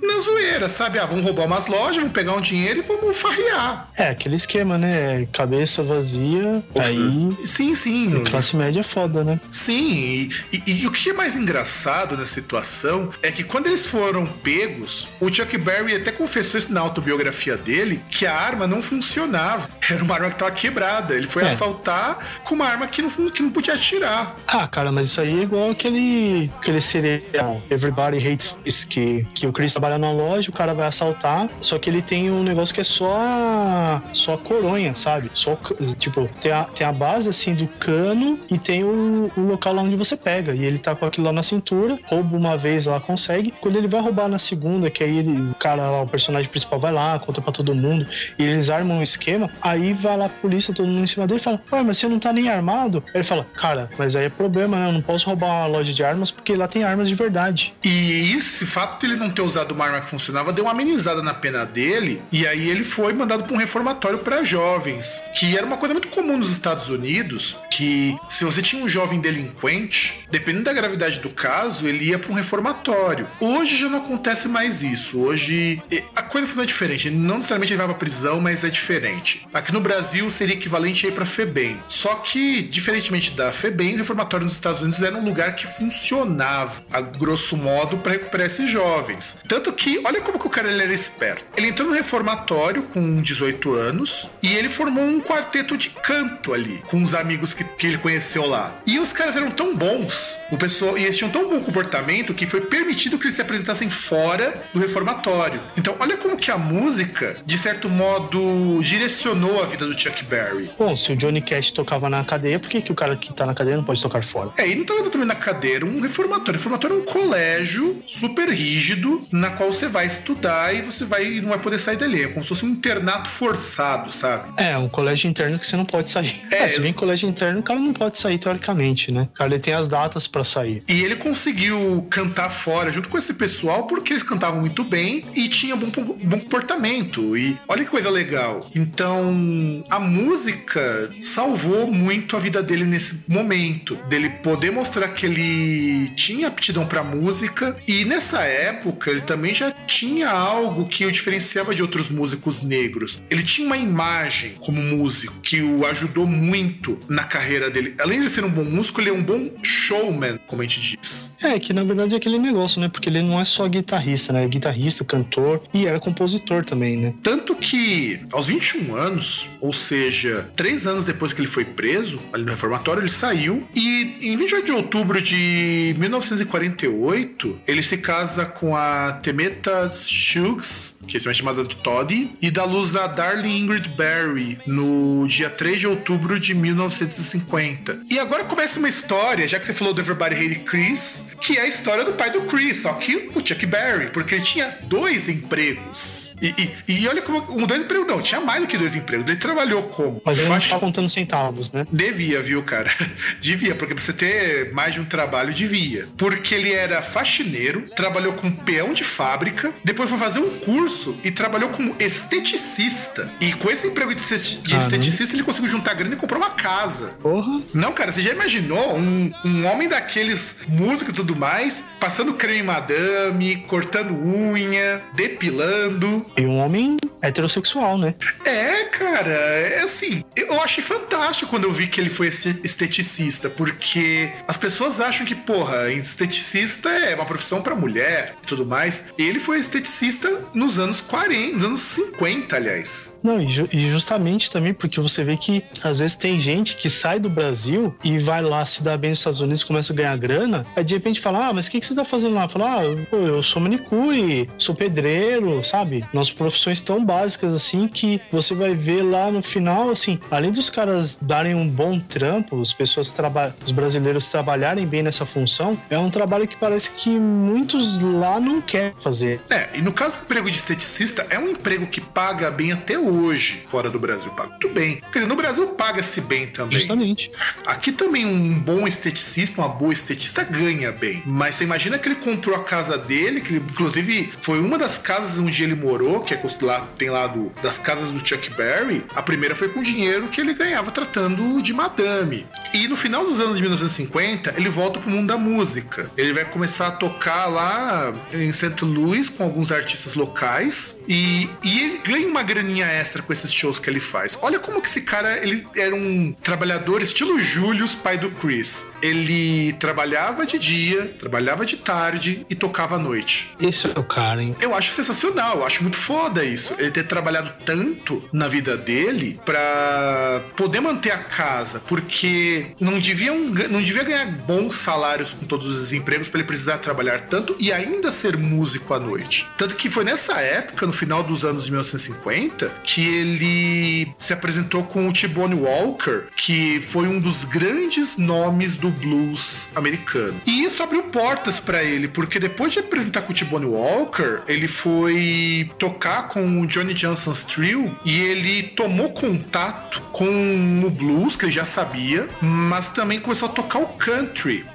na zoeira, sabe? Ah, vamos roubar umas lojas, vamos pegar um dinheiro e vamos farrear. É, aquele esquema, né? Cabeça vazia, aí... Sim, sim. Classe média é foda, né? Sim, e, e, e, o que é mais engraçado nessa situação é que quando eles foram pegos, o Chuck Berry até confessou isso na autobiografia dele, que a arma não funcionava. Era uma arma que tava quebrada. Ele foi é. assaltar com uma arma que não, que não podia atirar. Ah, cara, mas isso aí é igual aquele, aquele serial Everybody Hates Chris, que, que o Chris trabalha na loja, o cara vai assaltar, só que ele tem um negócio que é só a, só a coronha, sabe? Só, tipo, tem a, tem a base, assim, do cano e tem o, o local lá onde você pega. E ele tá com aquilo lá na cintura, rouba uma vez lá, consegue. Quando ele vai roubar na segunda, que aí ele, o cara lá, o personagem principal vai lá, conta pra todo mundo, e eles armam um esquema, aí vai lá a polícia, todo mundo em cima dele e fala, ué, mas você não tá nem armado? Ele fala, cara, mas aí é problema, né? Eu não posso roubar uma loja de armas porque lá tem armas de verdade. E esse fato de ele não ter usado uma arma que funcionava deu uma amenizada na pena dele, e aí ele foi mandado para um reformatório para jovens, que era uma coisa muito comum nos Estados Unidos, que se você tinha um jovem delinquente, dependendo da gravidade do caso, ele ia para um reformatório. Hoje já não acontece mais isso. Hoje a coisa funciona diferente. Não necessariamente ele vai para prisão, mas é diferente. Aqui no Brasil seria equivalente a ir para FEBEM. Só que, diferentemente da FEBEM, o reformatório nos Estados Unidos era um lugar que funcionava, a grosso modo, para recuperar esses jovens. Tanto que, olha como que o cara ele era esperto. Ele entrou no reformatório com 18 anos e ele formou um quarteto de canto ali, com os amigos que, que ele conheceu lá. E os caras eram tão bons, o pessoal, e eles tinham tão bom comportamento que foi permitido que eles se apresentassem fora do reformatório. Então, olha como que a música, de certo modo, direcionou a vida do Chuck Berry. Bom, se o Johnny Cash tocava na cadeia, por que, que o cara que tá na cadeia não pode tocar fora? É, ele não tava exatamente na cadeira, um reformatório. Reformatório é um colégio super rígido, na qual você vai estudar e você vai não vai poder sair dali. É como se fosse um internato forçado, sabe? É, um colégio interno que você não pode sair. É, é [LAUGHS] se vem colégio interno, o cara não pode sair teoricamente, né? O cara ele tem as datas para sair. E ele conseguiu cantar fora junto com esse pessoal porque eles cantavam muito bem e tinha bom, bom comportamento. E olha que coisa legal. Então, a música salvou muito a vida dele nesse momento, dele poder mostrar que ele tinha aptidão para música e nessa época ele também já tinha algo que o diferenciava de outros músicos negros. Ele tinha uma imagem como músico que o ajudou muito na carreira dele. Além de ser um bom músico, ele é um bom showman, como a gente diz. É, que na verdade é aquele negócio, né? Porque ele não é só guitarrista, né? Ele é guitarrista, cantor e era compositor também, né? Tanto que aos 21 anos, ou seja, três anos depois que ele foi preso, ali no reformatório, ele saiu e em 28 de outubro de 1948, ele se casa com a Temeta Shugs, que é chamada de Toddy, e dá luz da Darling Ingrid Barry no dia 3 de outubro de 1950. E agora começa uma história, já que você falou do Everybody Hate Chris, que é a história do pai do Chris, só que o Chuck Berry, porque ele tinha dois empregos. E, e, e, olha como. Um, dois empregos não, tinha mais do que dois empregos. Ele trabalhou como. Mas ele não tá contando centavos, né? Devia, viu, cara? [LAUGHS] devia, porque pra você ter mais de um trabalho, devia. Porque ele era faxineiro, trabalhou como peão de fábrica, depois foi fazer um curso e trabalhou como esteticista. E com esse emprego de, de ah, esteticista, ele conseguiu juntar grana e comprar uma casa. Porra. Não, cara, você já imaginou um, um homem daqueles músicos e tudo mais, passando creme madame, cortando unha, depilando. E um homem heterossexual, né? É, cara, é assim, eu achei fantástico quando eu vi que ele foi esteticista, porque as pessoas acham que, porra, esteticista é uma profissão para mulher e tudo mais. Ele foi esteticista nos anos 40, nos anos 50, aliás. Não, e, ju justamente também porque você vê que às vezes tem gente que sai do Brasil e vai lá se dar bem nos Estados Unidos, começa a ganhar grana, aí de repente fala: Ah, mas o que, que você tá fazendo lá? Fala: Ah, eu sou manicure, sou pedreiro, sabe? Nossas profissões tão básicas assim que você vai ver lá no final, assim, além dos caras darem um bom trampo, as pessoas os brasileiros trabalharem bem nessa função, é um trabalho que parece que muitos lá não querem fazer. É, e no caso do emprego de esteticista, é um emprego que paga bem até hoje, fora do Brasil. Paga muito bem. Quer dizer, no Brasil paga-se bem também. Justamente. Aqui também um bom esteticista, uma boa esteticista ganha bem. Mas você imagina que ele comprou a casa dele, que ele, inclusive foi uma das casas onde ele morou que é lá, tem lá do, das casas do Chuck Berry, a primeira foi com dinheiro que ele ganhava tratando de madame. E no final dos anos de 1950, ele volta pro mundo da música. Ele vai começar a tocar lá em St. Louis com alguns artistas locais e, e ele ganha uma graninha extra com esses shows que ele faz. Olha como que esse cara, ele era um trabalhador estilo Julius, pai do Chris. Ele trabalhava de dia, trabalhava de tarde e tocava à noite. Esse é o cara, hein? Eu acho sensacional, eu acho muito foda isso. Ele ter trabalhado tanto na vida dele para poder manter a casa, porque não devia, um, não devia ganhar bons salários com todos os empregos para ele precisar trabalhar tanto e ainda ser músico à noite. Tanto que foi nessa época, no final dos anos de 1950, que ele se apresentou com o T-Bone Walker, que foi um dos grandes nomes do blues americano. E isso abriu portas para ele, porque depois de apresentar com o T-Bone Walker, ele foi tocar com o Johnny Johnson's Trio e ele tomou contato com o blues, que ele já sabia, mas também começou a tocar o country.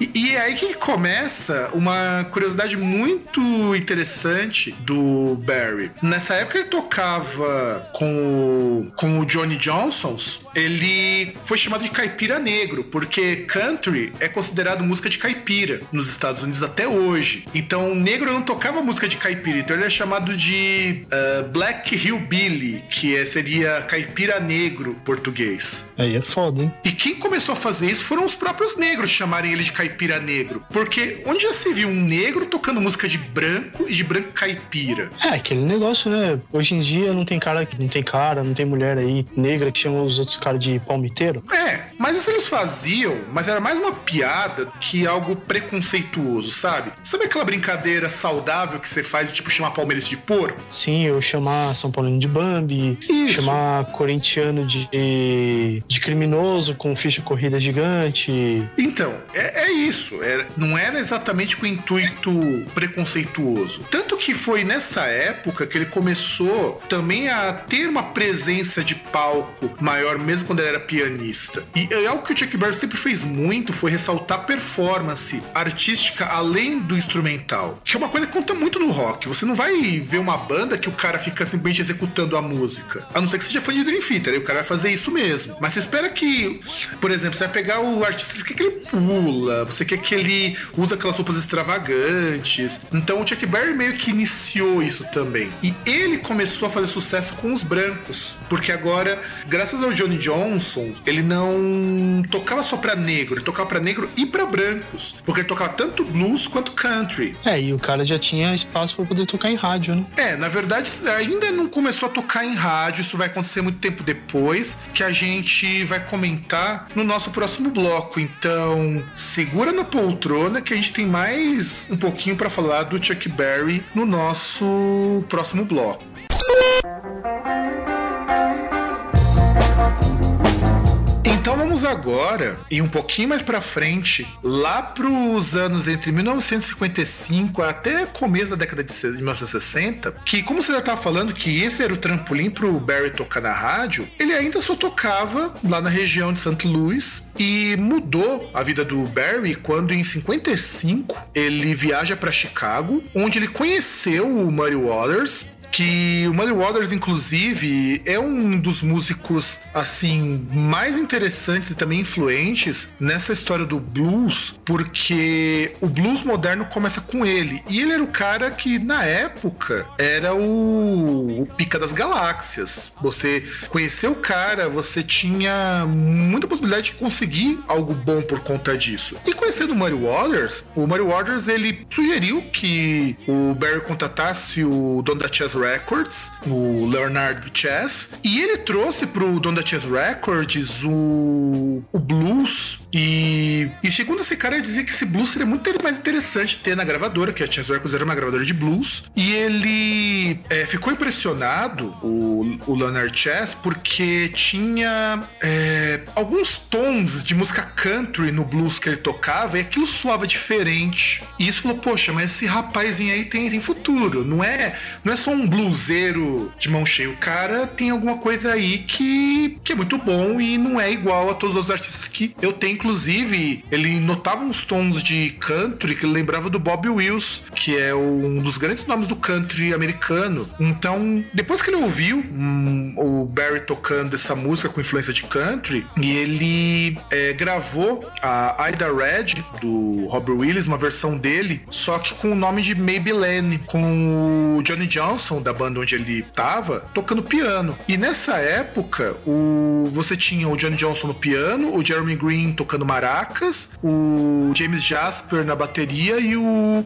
E, e, é aí que começa uma curiosidade muito interessante do Barry. Nessa época ele tocava com o, com o Johnny Johnson's, ele foi chamado de caipira negro, porque country é considerado música de caipira nos Estados Unidos até hoje. Então, negro não tocava música de caipira, então ele é chamado de uh, Black Hillbilly, que é, seria caipira negro português. Aí é foda, hein? E quem começou a fazer isso foram os próprios negros chamarem ele de caipira negro. Porque onde já se viu um negro tocando música de branco e de branco caipira? É, aquele negócio, né? Hoje em dia não tem cara, não tem cara, não tem mulher aí negra que chama os outros caras de palmiteiro. É, mas isso eles faziam, mas era mais uma piada que algo preconceituoso, sabe? Sabe aquela brincadeira saudável que você faz de tipo chamar palmeirense de porco? Sim, eu chamar São Paulino de Bambi, isso. chamar corintiano de, de criminoso com ficha corrida gigante. Então, é, é isso. É, não era exatamente com o intuito preconceituoso. Tanto que foi nessa época que ele começou também a ter uma presença de palco maior, mesmo quando ele era pianista. E, é algo que o Chuck Berry sempre fez muito foi ressaltar performance artística além do instrumental, que é uma coisa que conta muito no rock. Você não vai ver uma banda que o cara fica simplesmente executando a música, a não ser que seja fã de Dream Theater, o cara vai fazer isso mesmo. Mas você espera que, por exemplo, você vai pegar o artista, você quer que ele pula, você quer que ele usa aquelas roupas extravagantes. Então o Chuck Berry meio que iniciou isso também. E ele começou a fazer sucesso com os brancos, porque agora, graças ao Johnny Johnson, ele não tocava só pra negro, ele tocava pra negro e pra brancos, porque ele tocava tanto blues quanto country. É, e o cara já tinha espaço para poder tocar em rádio, né? É, na verdade, ainda não começou a tocar em rádio, isso vai acontecer muito tempo depois, que a gente vai comentar no nosso próximo bloco. Então, segura na poltrona que a gente tem mais um pouquinho para falar do Chuck Berry no nosso próximo bloco. Então vamos agora e um pouquinho mais para frente, lá pros anos entre 1955 até começo da década de 1960, que como você já estava falando que esse era o trampolim pro Barry tocar na rádio, ele ainda só tocava lá na região de St. Louis e mudou a vida do Barry quando em 55 ele viaja para Chicago, onde ele conheceu o Muddy Waters que o Muddy Waters, inclusive, é um dos músicos, assim, mais interessantes e também influentes nessa história do blues, porque o blues moderno começa com ele. E ele era o cara que, na época, era o, o pica das galáxias. Você conheceu o cara, você tinha muita possibilidade de conseguir algo bom por conta disso. E conhecendo o Muddy Waters, o Muddy Waters, ele sugeriu que o Barry contratasse o dono da Chess Records, o Leonard Chess, e ele trouxe pro dono da Chess Records o, o blues. E, e segundo esse cara, ele dizia que esse blues seria muito mais interessante ter na gravadora, que a Chess Records era uma gravadora de blues. E ele é, ficou impressionado, o, o Leonard Chess, porque tinha é, alguns tons de música country no blues que ele tocava e aquilo soava diferente. E isso falou, poxa, mas esse rapazinho aí tem, tem futuro. Não é, não é só um bluseiro de mão cheia. O cara tem alguma coisa aí que, que é muito bom e não é igual a todos os artistas que eu tenho. Inclusive, ele notava uns tons de country que lembrava do Bob Wills, que é um dos grandes nomes do country americano. Então, depois que ele ouviu hum, o Barry tocando essa música com influência de country, e ele é, gravou a Ida Red do Robert Willis, uma versão dele, só que com o nome de Maybelline, com o Johnny Johnson da banda onde ele tava, tocando piano. E nessa época, o você tinha o Johnny Johnson no piano, o Jeremy Green tocando maracas, o James Jasper na bateria e o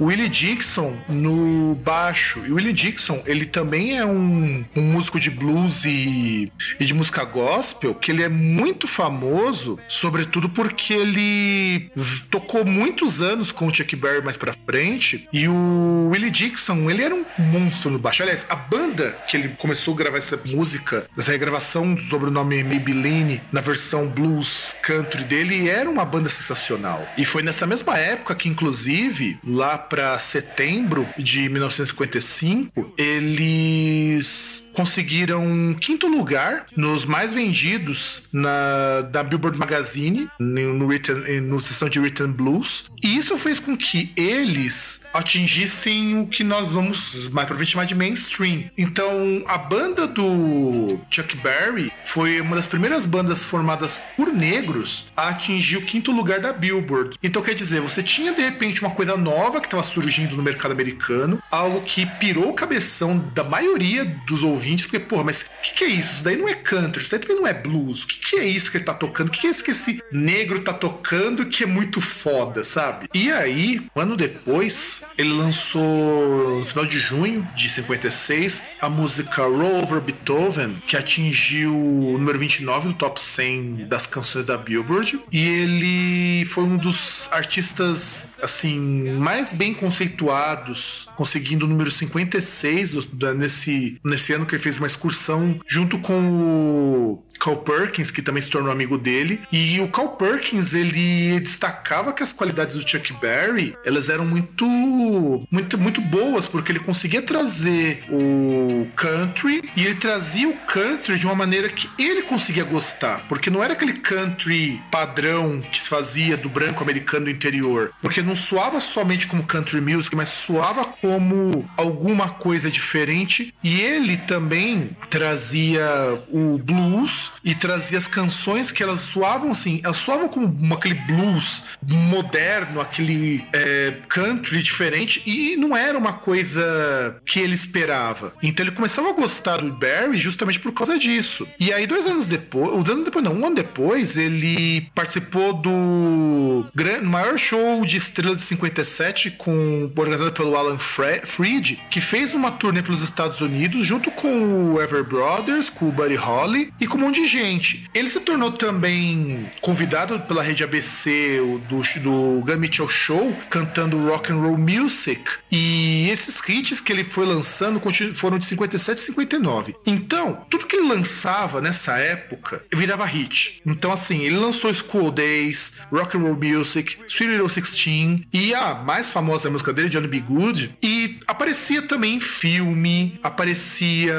Willie Dixon no baixo. E o Willie Dixon, ele também é um, um músico de blues e, e de música gospel, que ele é muito famoso, sobretudo porque ele tocou muitos anos com o Chuck Berry mais pra frente. E o Willie Dixon, ele era um monstro no baixo. Aliás, a banda que ele começou a gravar essa música, essa regravação sobre o nome Maybelline, na versão blues country dele, era uma banda sensacional. E foi nessa mesma época que, inclusive, lá para setembro de 1955, eles conseguiram um quinto lugar nos mais vendidos na da Billboard Magazine no, written, no sessão de Written Blues e isso fez com que eles atingissem o que nós vamos mais pra frente chamar de mainstream. Então, a banda do Chuck Berry foi uma das primeiras bandas formadas por negros a atingir o quinto lugar da Billboard. Então, quer dizer, você tinha de repente uma coisa nova que estava surgindo no mercado americano, algo que pirou o cabeção da maioria dos ouvintes, porque, porra, mas o que, que, é isso? Isso daí não é country, isso daí também não é blues. O que, que é isso que ele tá tocando? O que, que é isso que esse negro tá tocando que é muito foda, sabe? E aí, um ano depois, ele lançou, no final de junho de 56, a música Roll Over Beethoven, que atingiu o número 29 do top 100 das canções da Billboard. E ele foi um dos artistas, assim, mais bem conceituados, conseguindo o número 56 nesse, nesse ano que ele fez uma excursão junto com o Carl Perkins, que também se tornou amigo dele. E o Carl Perkins, ele destacava que as qualidades do Chuck Berry, elas eram muito, muito, muito boas, porque ele conseguia trazer o country e ele trazia o country de uma maneira que ele conseguia gostar, porque não era aquele country padrão que se fazia do branco americano do interior, porque não soava somente como country music, mas soava como alguma coisa diferente. E ele também trazia o blues e trazia as canções que elas soavam assim, elas soavam como aquele blues moderno, aquele é, country diferente e não era uma coisa que ele esperava. Então ele começava a gostar do Barry justamente por causa disso. E aí dois anos depois, dois anos depois não, um ano depois, ele participou do maior show de estrelas de 57 com organizado pelo Alan Freed, que fez uma turnê pelos Estados Unidos junto com o Ever Brothers, com o Buddy Holly e com de gente. Ele se tornou também convidado pela rede ABC do, do Gun Mitchell Show, cantando rock and roll music. E esses hits que ele foi lançando foram de 57 e 59. Então, tudo que ele lançava nessa época virava hit. Então, assim, ele lançou School Days, Rock and Roll Music, Sweet Little Sixteen e a mais famosa música dele, Johnny B. Good. E aparecia também em filme, aparecia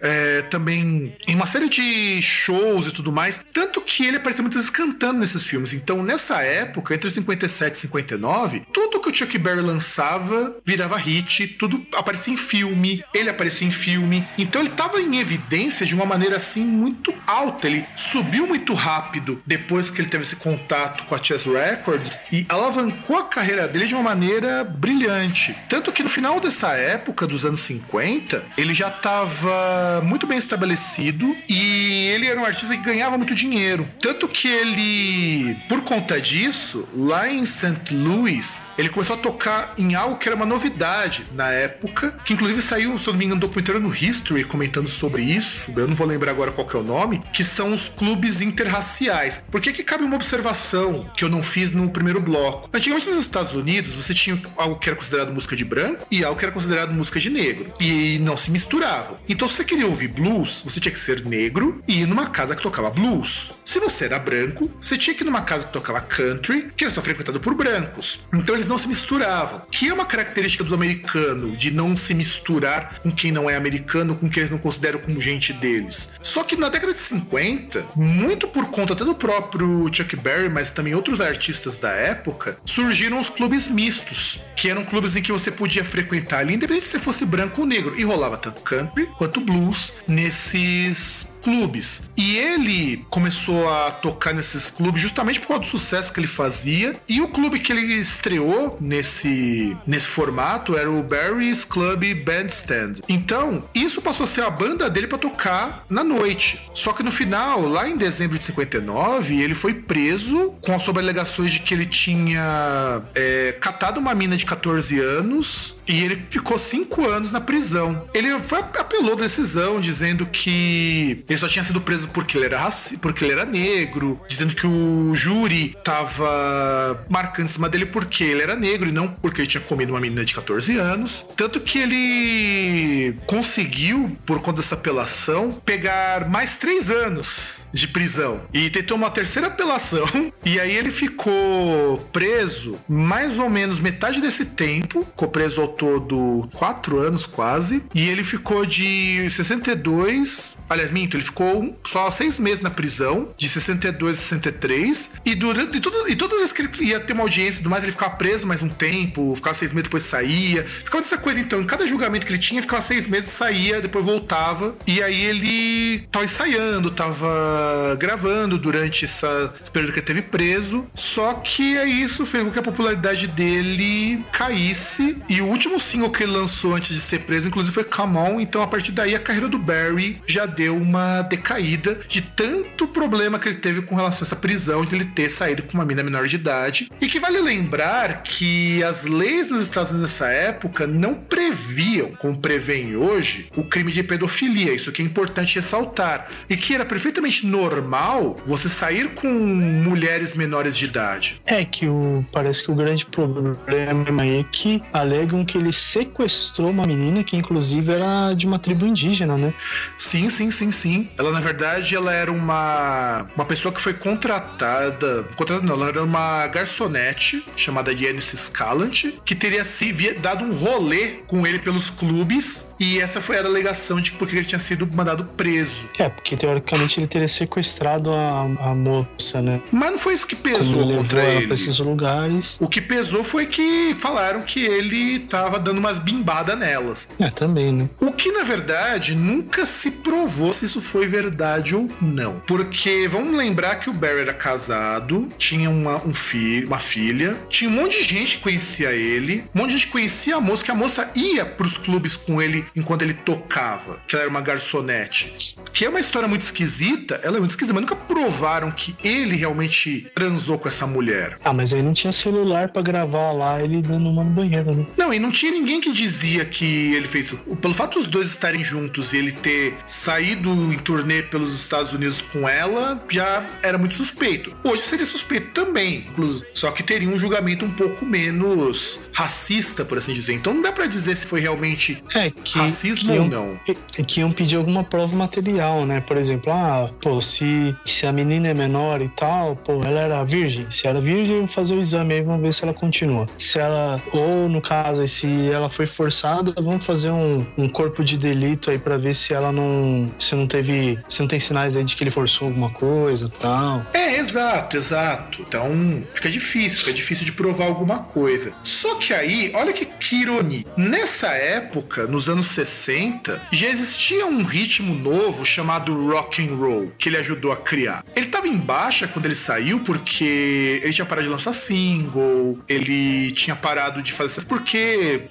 é, também em uma série de shows e tudo mais. Tanto que ele aparecia muitas vezes cantando nesses filmes. Então, nessa época, entre 57 e 59, tudo que o Chuck Berry lançava virava hit, tudo aparecia em filme, ele aparecia em filme. Então, ele estava em evidência de uma maneira assim muito alta. Ele subiu muito rápido depois que ele teve esse contato com a Chess Records e alavancou a carreira dele de uma maneira brilhante. Tanto que no final dessa época, dos anos 50, ele já estava muito bem estabelecido e ele era um artista que ganhava muito dinheiro. Tanto que ele, por conta disso, lá em St. Louis, ele começou a tocar em algo que era uma novidade na época, que inclusive saiu, se eu não me engano, um documentário no History comentando sobre isso. Eu não vou lembrar agora qual é o nome, que são os clubes interraciais. Por que, que cabe uma observação que eu não fiz no primeiro bloco? Antigamente nos Estados Unidos, você tinha algo que era considerado música de branco e algo que era considerado música de negro. E não se misturavam. Então, se você queria ouvir blues, você tinha que ser negro e ir numa casa que tocava blues. Se você era branco, você tinha que ir numa casa que tocava country, que era só frequentado por brancos. Então eles não se misturavam. Que é uma característica dos americanos, de não se misturar com quem não é americano, com quem eles não consideram como gente deles. Só que na década de 50, muito por conta até do próprio Chuck Berry, mas também outros artistas da época, surgiram os clubes mistos, que eram clubes em que você podia frequentar ali, independente se você fosse branco ou negro. E rolava tanto country quanto blues nesses clubes. E ele começou a tocar nesses clubes justamente por causa do sucesso que ele fazia. E o clube que ele estreou nesse, nesse formato era o Barry's Club Bandstand. Então, isso passou a ser a banda dele para tocar na noite. Só que no final, lá em dezembro de 59, ele foi preso com as alegações de que ele tinha é, catado uma mina de 14 anos e ele ficou cinco anos na prisão. Ele foi, apelou da decisão, dizendo que ele só tinha sido preso porque ele era raci porque ele era negro, dizendo que o júri tava marcando em cima dele porque ele era negro e não porque ele tinha comido uma menina de 14 anos. Tanto que ele conseguiu, por conta dessa apelação, pegar mais três anos de prisão. E tentou uma terceira apelação. [LAUGHS] E aí ele ficou preso mais ou menos metade desse tempo. Ficou preso ao todo quatro anos quase. E ele ficou de 62. Aliás, minto, ele ficou só seis meses na prisão, de 62 a 63. E durante e, tudo, e todas as vezes que ele ia ter uma audiência e tudo mais, ele ficava preso mais um tempo, ficava seis meses, depois saía. Ficava dessa coisa, então, em cada julgamento que ele tinha, ficava seis meses, saía, depois voltava. E aí ele tava ensaiando, tava gravando durante essa, esse período que ele teve preso. Só que é isso fez com que a popularidade dele caísse. E o último single que ele lançou antes de ser preso, inclusive, foi Come On. Então, a partir daí, a carreira do Barry já deu uma decaída de tanto problema que ele teve com relação a essa prisão, de ele ter saído com uma mina menor de idade. E que vale lembrar que as leis nos Estados Unidos nessa época não previam, como prevêem hoje, o crime de pedofilia. Isso que é importante ressaltar. E que era perfeitamente normal você sair com mulheres menores de idade. É que o parece que o grande problema é que alegam que que ele sequestrou uma menina que inclusive era de uma tribo indígena, né? Sim, sim, sim, sim. Ela, na verdade, ela era uma, uma pessoa que foi contratada. Contratada não, ela era uma garçonete chamada Janice Scalant, que teria se via, dado um rolê com ele pelos clubes. E essa foi a alegação de porque ele tinha sido mandado preso. É, porque teoricamente ele teria sequestrado a, a moça, né? Mas não foi isso que pesou Como contra levou ela ele. pra esses lugares. O que pesou foi que falaram que ele tava dando umas bimbadas nelas. É, também, né? O que na verdade nunca se provou se isso foi verdade ou não. Porque vamos lembrar que o Barry era casado, tinha uma, um filho, uma filha, tinha um monte de gente que conhecia ele, um monte de gente conhecia a moça, que a moça ia pros clubes com ele enquanto ele tocava, que ela era uma garçonete. Que é uma história muito esquisita, ela é muito esquisita, mas nunca provaram que ele realmente transou com essa mulher. Ah, mas aí não tinha celular pra gravar lá ele dando uma no banheiro, né? Não, e não tinha ninguém que dizia que ele fez isso. Pelo fato dos dois estarem juntos e ele ter saído em turnê pelos Estados Unidos com ela, já era muito suspeito. Hoje seria suspeito também, inclusive. Só que teria um julgamento um pouco menos racista, por assim dizer. Então não dá pra dizer se foi realmente É, que. racismo que ou não. que- Que iam pedir alguma prova material, né? Por exemplo, ah, pô, se, se a menina é menor e tal, pô, ela era virgem. Se era virgem, vamos fazer o exame aí, vamos ver se ela continua. Se ela, ou no caso, aí, se ela foi forçada, vamos fazer um, um corpo de delito aí pra ver se ela não. Se não teve. Se não tem sinais aí de que ele forçou alguma coisa tal. É, exato, exato. Então fica difícil, fica difícil de provar alguma coisa. Só que aí, olha que, ironia. Nessa época, nos anos 60, já existia um ritmo novo chamado rock and roll, que ele ajudou a criar. Ele tava em baixa quando ele saiu porque ele tinha parado de lançar single, ele tinha parado de fazer porque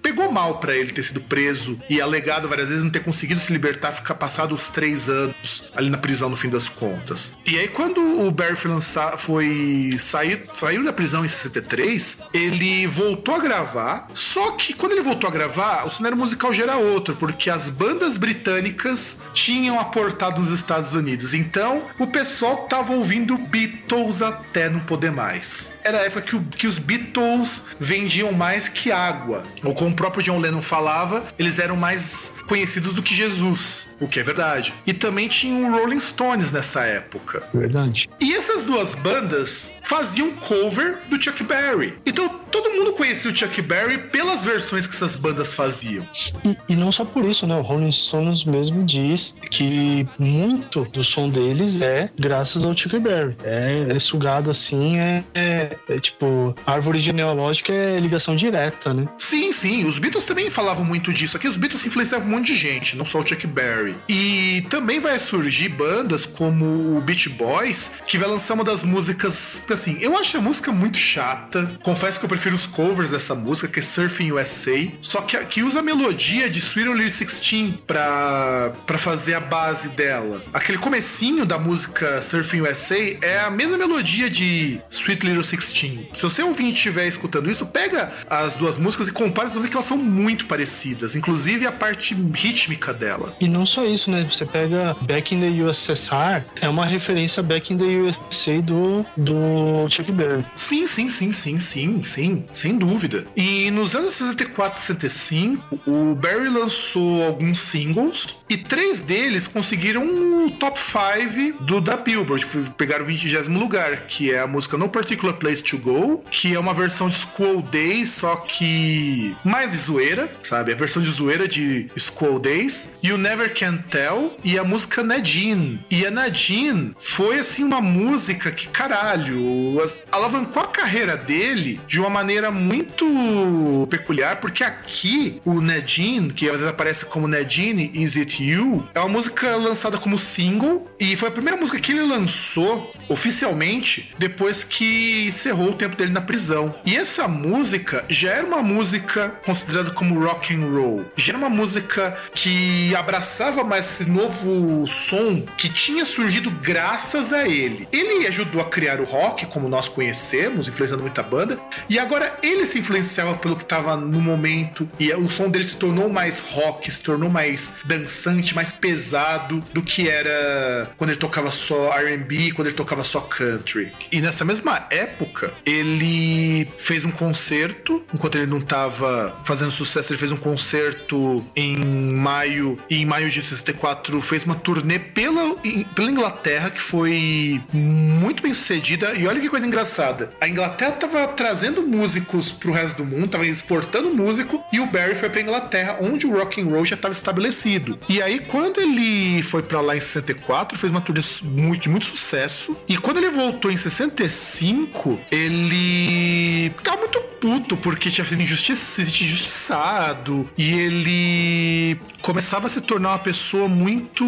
pegou mal pra ele ter sido preso e alegado várias vezes não ter conseguido se libertar, ficar passado os três anos ali na prisão no fim das contas. E aí quando o Barry foi lançar, foi sair, saiu da prisão em 63, ele voltou a gravar, só que quando ele voltou a gravar, o cenário musical já era outro, porque as bandas britânicas tinham aportado nos Estados Unidos. Então, o pessoal tava ouvindo Beatles até não poder mais. Era a época que, o- que os Beatles vendiam mais que água. Ou como o próprio John Lennon falava, eles eram mais conhecidos do que Jesus. O que é verdade. E também tinha o Rolling Stones nessa época. Verdade. E essas duas bandas faziam cover do Chuck Berry. Então todo mundo conhecia o Chuck Berry pelas versões que essas bandas faziam. E, e não só por isso, né? O Rolling Stones mesmo diz que muito do som deles é graças ao Chuck Berry. É, é sugado assim, é, é- é tipo, árvore genealógica é ligação direta, né? Sim, sim, os Beatles também falavam muito disso. Aqui os Beatles influenciavam um monte de gente, não só o Chuck Berry. E também vai surgir bandas como o Beach Boys, que vai lançar uma das músicas. Assim, eu acho a música muito chata. Confesso que eu prefiro os covers dessa música, que é Surfing USA. Só que, que usa a melodia de Sweet Little 16 pra, pra fazer a base dela. Aquele comecinho da música Surfing USA é a mesma melodia de Sweet Little 16. Se você ouvinte estiver escutando isso, pega as duas músicas e compara, você vai ver que elas são muito parecidas. Inclusive a parte rítmica dela. E não só isso, né? Você pega Back in the USSR, é uma referência Back in the USA do, do Chuck Berry. Sim, sim, sim, sim, sim, sim, sem dúvida. E nos anos 64 e 65, o Barry lançou alguns singles e três deles conseguiram o top 5 do da Billboard, pegaram o 20 lugar, que é a música No Particular Place to Go, que é uma versão de School Days, só que mais zoeira, sabe? A versão de zoeira de School Days, e o Never Can Tell, e a música Nadine. E a Nadine foi assim uma música que, caralho, alavancou a carreira dele de uma maneira muito peculiar, porque aqui o Nadine, que às vezes aparece como Nadine Is It You, é uma música lançada como single e foi a primeira música que ele lançou oficialmente depois que encerrou o tempo dele na prisão. E essa música já era uma música considerada como rock and roll. Já era uma música que abraçava mais esse novo som que tinha surgido graças a ele. Ele ajudou a criar o rock como nós conhecemos, influenciando muita banda, e agora ele se influenciava pelo que tava no momento e o som dele se tornou mais rock, se tornou mais dançante, mais pesado do que era quando ele tocava só R&B, quando ele tocava só country. E nessa mesma época, ele fez um concerto, enquanto ele não tava fazendo sucesso, ele fez um concerto em maio, e em maio de 64 fez uma turnê pela, pela Inglaterra que foi muito bem sucedida. E olha que coisa engraçada. A Inglaterra tava trazendo músicos pro resto do mundo, tava exportando músico, e o Barry foi pra Inglaterra, onde o rock and roll já estava estabelecido. E aí, quando ele foi para lá em 64, fez uma turnê muito, de muito sucesso. E quando ele voltou em 65, ele tava muito puto porque tinha sido injustiçado. E ele começava a se tornar uma pessoa muito.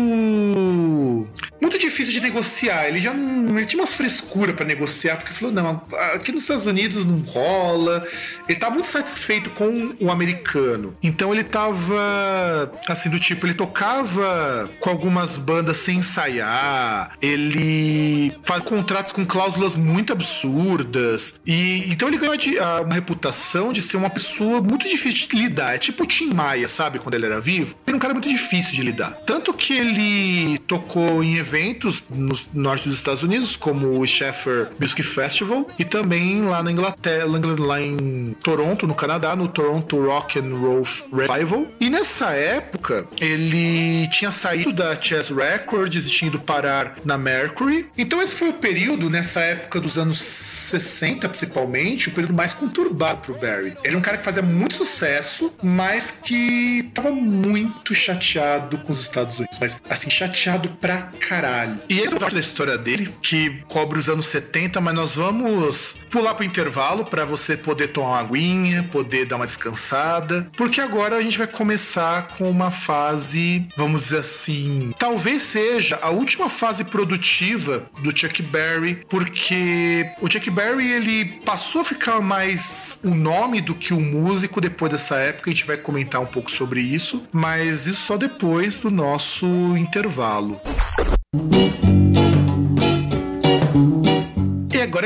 muito difícil de negociar. Ele já não. Ele tinha umas frescuras para negociar, porque falou: não, aqui nos Estados Unidos não rola. Ele tava muito satisfeito com o americano. Então ele tava. assim, do tipo, ele tocava com algumas bandas sem ensaiar. Ele faz contratos com cláusulas muito absurdas. E então ele ganhou uma reputação de ser uma pessoa muito difícil de lidar. É tipo o Tim Maia, sabe? Quando ele era vivo. Ele é um cara muito difícil de lidar. Tanto que ele tocou em eventos no norte dos Estados Unidos, como o Sheffer Music Festival, e também lá na Inglaterra, lá em Toronto, no Canadá, no Toronto Rock and Roll Revival. E nessa época, ele tinha saído da Chess Records e tinha ido parar na Mercury. Então esse foi o período, nessa época dos anos 60, principalmente, o período mais conturbado pro Barry. Ele é um cara que fazia muito sucesso, mas que tava muito chateado com os Estados Unidos. Mas, assim, chateado pra caralho. E essa parte da história dele, que cobre os anos 70, mas nós vamos pular pro intervalo para você poder tomar uma aguinha, poder dar uma descansada, porque agora a gente vai começar com uma fase, vamos dizer assim, talvez seja a última fase produtiva do Chuck Berry, porque o Chuck Berry ele passou a ficar mais o nome do que o músico depois dessa época, a gente vai comentar um pouco sobre isso, mas isso só depois do nosso intervalo.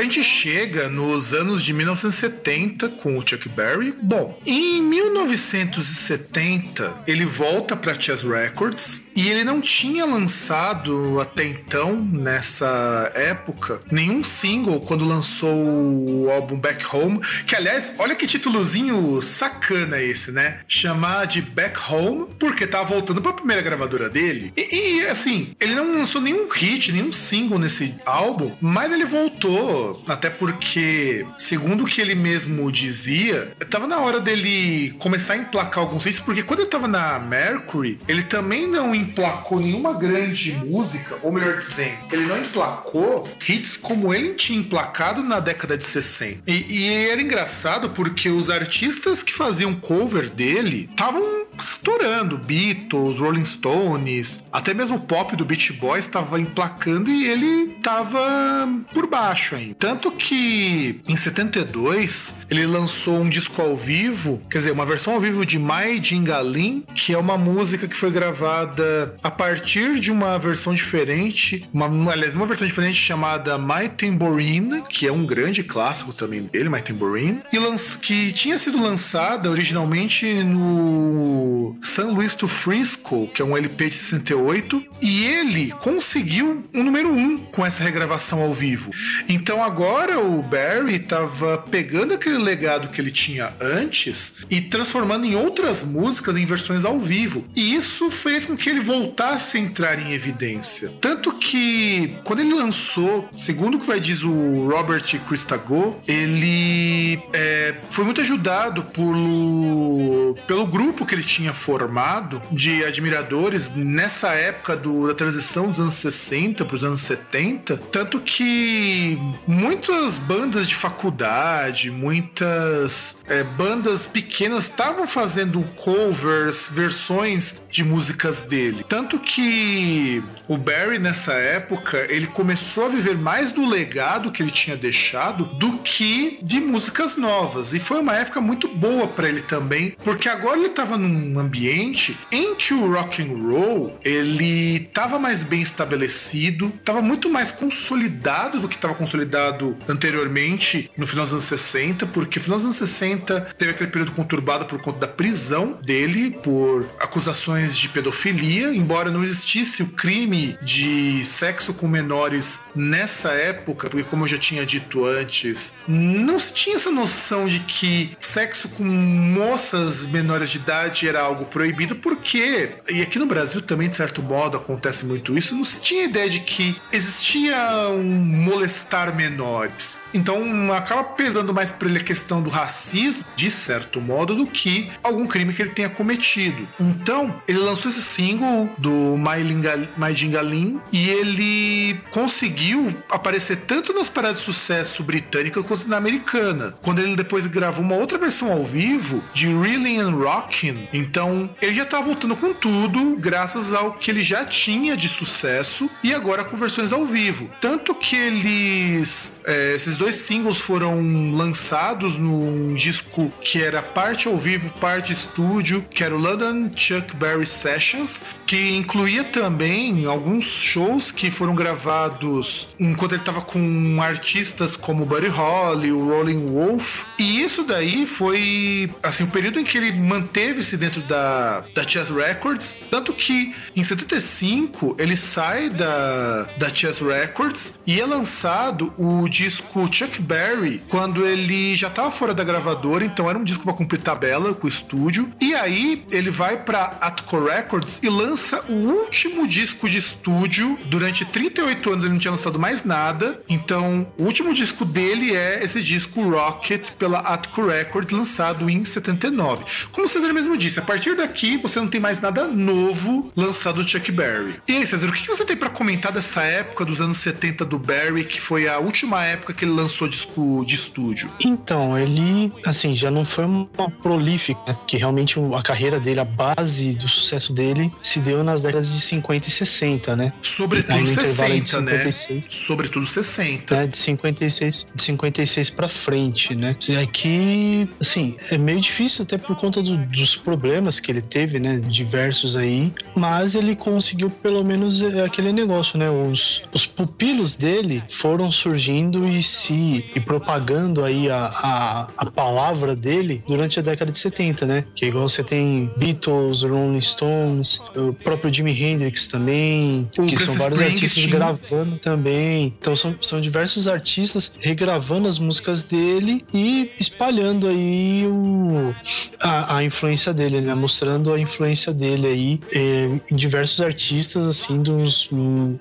Agora a gente chega nos anos de 1970 com o Chuck Berry. Bom, em 1970 ele volta para Chess Records e ele não tinha lançado até então, nessa época, nenhum single quando lançou o álbum Back Home. Que aliás, olha que títulozinho sacana esse, né? Chamar de Back Home, porque tava voltando para a primeira gravadora dele. E, e assim, ele não lançou nenhum hit, nenhum single nesse álbum, mas ele voltou, até porque, segundo o que ele mesmo dizia, tava na hora dele começar a emplacar alguns hits, porque quando ele tava na Mercury, ele também não emplacou nenhuma grande música, ou melhor dizendo, ele não emplacou hits como ele tinha emplacado na década de 60. E, e era engraçado porque os artistas que faziam cover dele estavam estourando. Beatles, Rolling Stones, até mesmo o pop do Beach Boys estava emplacando e ele estava por baixo ainda. Tanto que em 72 ele lançou um disco ao vivo, quer dizer, uma versão ao vivo de My Jingalin, que é uma música que foi gravada a partir de uma versão diferente, uma, aliás, uma versão diferente chamada My Tambourine, que é um grande clássico também dele, My Tambourine, e que tinha sido lançada originalmente no San Luis do Frisco, que é um LP de 68, e ele conseguiu um número 1 um com essa regravação ao vivo. Então agora o Barry estava pegando aquele legado que ele tinha antes e transformando em outras músicas em versões ao vivo. E isso fez com que ele voltasse a entrar em evidência. Tanto que quando ele lançou, segundo o que vai dizer o Robert Christago, ele é, foi muito ajudado pelo, pelo grupo que ele tinha tinha formado de admiradores nessa época do, da transição dos anos 60 para os anos 70, tanto que muitas bandas de faculdade, muitas é, bandas pequenas estavam fazendo covers, versões de músicas dele. Tanto que o Barry nessa época ele começou a viver mais do legado que ele tinha deixado do que de músicas novas. E foi uma época muito boa para ele também, porque agora ele estava num um ambiente em que o rock and roll ele estava mais bem estabelecido, estava muito mais consolidado do que estava consolidado anteriormente no final dos anos 60, porque no final dos anos 60 teve aquele período conturbado por conta da prisão dele por acusações de pedofilia, embora não existisse o crime de sexo com menores nessa época, porque como eu já tinha dito antes, não se tinha essa noção de que sexo com moças menores de idade era algo proibido, porque, e aqui no Brasil também de certo modo acontece muito isso, não se tinha ideia de que existia um molestar menores. Então acaba pesando mais para ele a questão do racismo, de certo modo, do que algum crime que ele tenha cometido. Então, ele lançou esse single do My Jingalim e ele conseguiu aparecer tanto nas paradas de sucesso britânica quanto na americana. Quando ele depois gravou uma outra versão ao vivo de Reeling and Rockin', então ele já estava voltando com tudo, graças ao que ele já tinha de sucesso e agora com versões ao vivo. Tanto que eles, é, esses dois singles foram lançados num disco que era parte ao vivo, parte estúdio, que era o London Chuck Berry Sessions, que incluía também alguns shows que foram gravados enquanto ele estava com artistas como Buddy Holly, o Rolling Wolf. E isso daí foi assim o período em que ele manteve-se dentro da, da Chess Records, tanto que em 75 ele sai da, da Chess Records e é lançado o disco Chuck Berry quando ele já estava fora da gravadora, então era um disco para cumprir tabela com o estúdio. E aí ele vai para Atco Records e lança lança o último disco de estúdio. Durante 38 anos ele não tinha lançado mais nada. Então, o último disco dele é esse disco Rocket pela Atco Records, lançado em 79. Como o César mesmo disse, a partir daqui você não tem mais nada novo lançado do Chuck Berry. E aí, César, o que você tem para comentar dessa época dos anos 70 do Berry, que foi a última época que ele lançou disco de estúdio? Então, ele, assim, já não foi uma prolífica, né? que realmente a carreira dele, a base do sucesso dele se deu nas décadas de 50 e 60, né? Sobretudo 60, né? Sobretudo 60. É, de 56, de 56 para frente, né? É que, assim, é meio difícil até por conta do, dos problemas que ele teve, né? Diversos aí, mas ele conseguiu pelo menos é, aquele negócio, né? Os, os pupilos dele foram surgindo e se e propagando aí a, a, a palavra dele durante a década de 70, né? Que igual você tem Beatles, Rolling Stones, próprio Jimi Hendrix também, o que são vários artistas gravando também. Então são, são diversos artistas regravando as músicas dele e espalhando aí o, a, a influência dele, né? Mostrando a influência dele aí é, em diversos artistas, assim, dos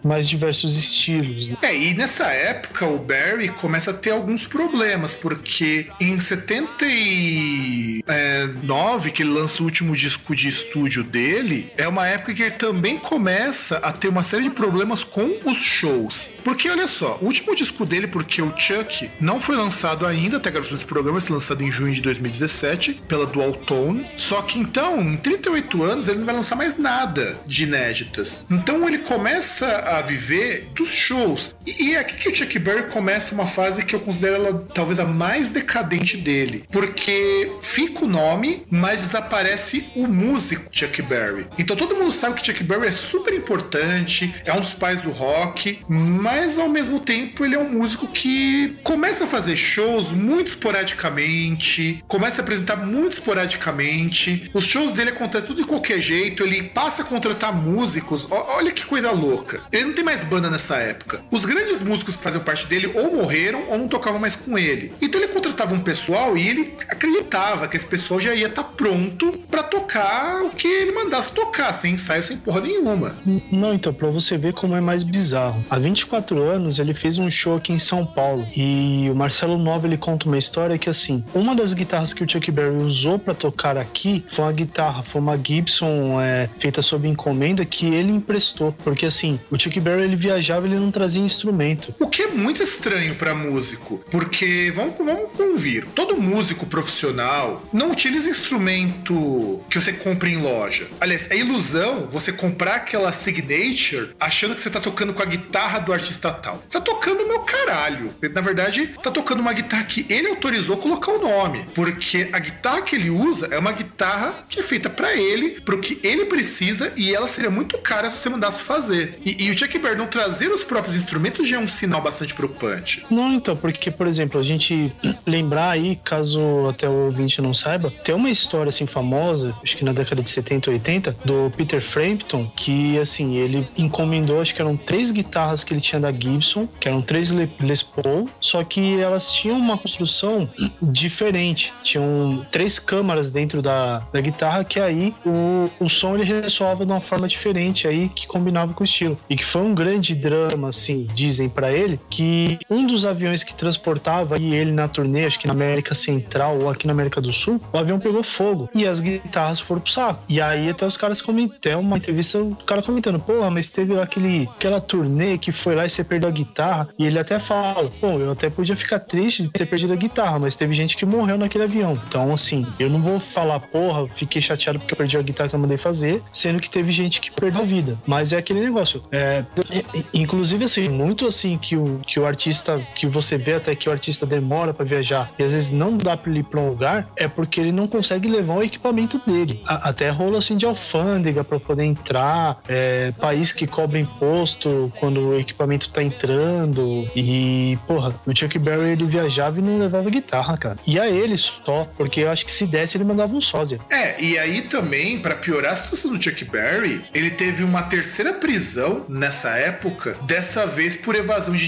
mais diversos estilos. Né? É, e nessa época o Barry começa a ter alguns problemas, porque em 79, é, que ele lança o último disco de estúdio dele, é uma época que ele também começa a ter uma série de problemas com os shows. Porque olha só, o último disco dele, porque o Chuck não foi lançado ainda, até gravação desse programa, ser lançado em junho de 2017 pela Dual Tone. Só que então, em 38 anos, ele não vai lançar mais nada de inéditas. Então ele começa a viver dos shows. E, e é aqui que o Chuck Berry começa uma fase que eu considero ela talvez a mais decadente dele. Porque fica o nome, mas desaparece o músico Chuck Berry. Então todo mundo sabe que Chuck Berry é super importante, é um dos pais do rock, mas ao mesmo tempo ele é um músico que começa a fazer shows muito esporadicamente, começa a apresentar muito esporadicamente. Os shows dele acontecem tudo de qualquer jeito, ele passa a contratar músicos. olha que coisa louca. Ele não tem mais banda nessa época. Os grandes músicos que faziam parte dele ou morreram ou não tocavam mais com ele. Então ele contratava um pessoal e ele acreditava que esse pessoal já ia estar tá pronto para tocar o que ele mandasse tocar, sem ensaio, sem porra nenhuma. Não, então, pra você ver como é mais bizarro. Há 24 anos ele fez um show aqui em São Paulo e o Marcelo Nova ele conta uma história que assim, uma das guitarras que o Chuck Berry usou para tocar aqui foi uma guitarra, foi uma Gibson é, feita sob encomenda que ele emprestou, porque assim, o Chuck Berry ele viajava, ele não trazia instrumento. O que é muito estranho para músico, porque vamos, vamos convir, todo músico profissional não utiliza instrumento que você compra em loja. Aliás, é ilusão você comprar aquela signature achando que você tá tocando com a guitarra do artista tal. Você tá tocando meu caralho. Na verdade, tá tocando uma guitarra que ele autorizou colocar o nome. Porque a guitarra que ele usa é uma guitarra que é feita para ele, pro que ele precisa, e ela seria muito cara se você mandasse fazer. E, e o Chuck Berry não trazer os próprios instrumentos já é um sinal bastante preocupante. Não, então, porque, por exemplo, a gente lembrar aí, caso até o ouvinte não saiba, tem uma história assim famosa, acho que na década de 70, 80, do Peter Frampton, que assim, ele encomendou, acho que eram três guitarras que ele tinha da Gibson, que eram três Les Paul, só que elas tinham uma construção diferente. Tinham três câmaras dentro da, da guitarra que aí o, o som ele ressoava de uma forma diferente aí que combinava com o estilo. E que foi um grande drama, assim, dizem para ele, que um dos aviões que transportava ele na turnê, acho que na América Central ou aqui na América do Sul, o avião pegou fogo e as guitarras foram pro saco. E aí até os caras comentaram, uma entrevista, o cara comentando, porra, mas teve aquele, aquela turnê que foi lá e você perdeu a guitarra. E ele até fala, pô, eu até podia ficar triste de ter perdido a guitarra, mas teve gente que morreu naquele avião. Então, assim, eu não vou falar, porra, fiquei chateado porque eu perdi a guitarra que eu mandei fazer, sendo que teve gente que perdeu a vida. Mas é aquele negócio. É, inclusive, assim, muito assim que o, que o artista, que você vê até que o artista demora para viajar e às vezes não dá pra ele ir pra um lugar, é porque ele não consegue levar o equipamento dele. A, até rola assim de alfândega para poder entrar, é, país que cobra imposto quando o equipamento tá entrando. E, porra, o Chuck Berry ele viajava e não levava guitarra, cara. E a ele só, porque eu acho que se desse ele mandava um sósia. É, e aí também, para piorar a situação do Chuck Berry, ele teve uma terceira prisão nessa época, dessa vez por evasão de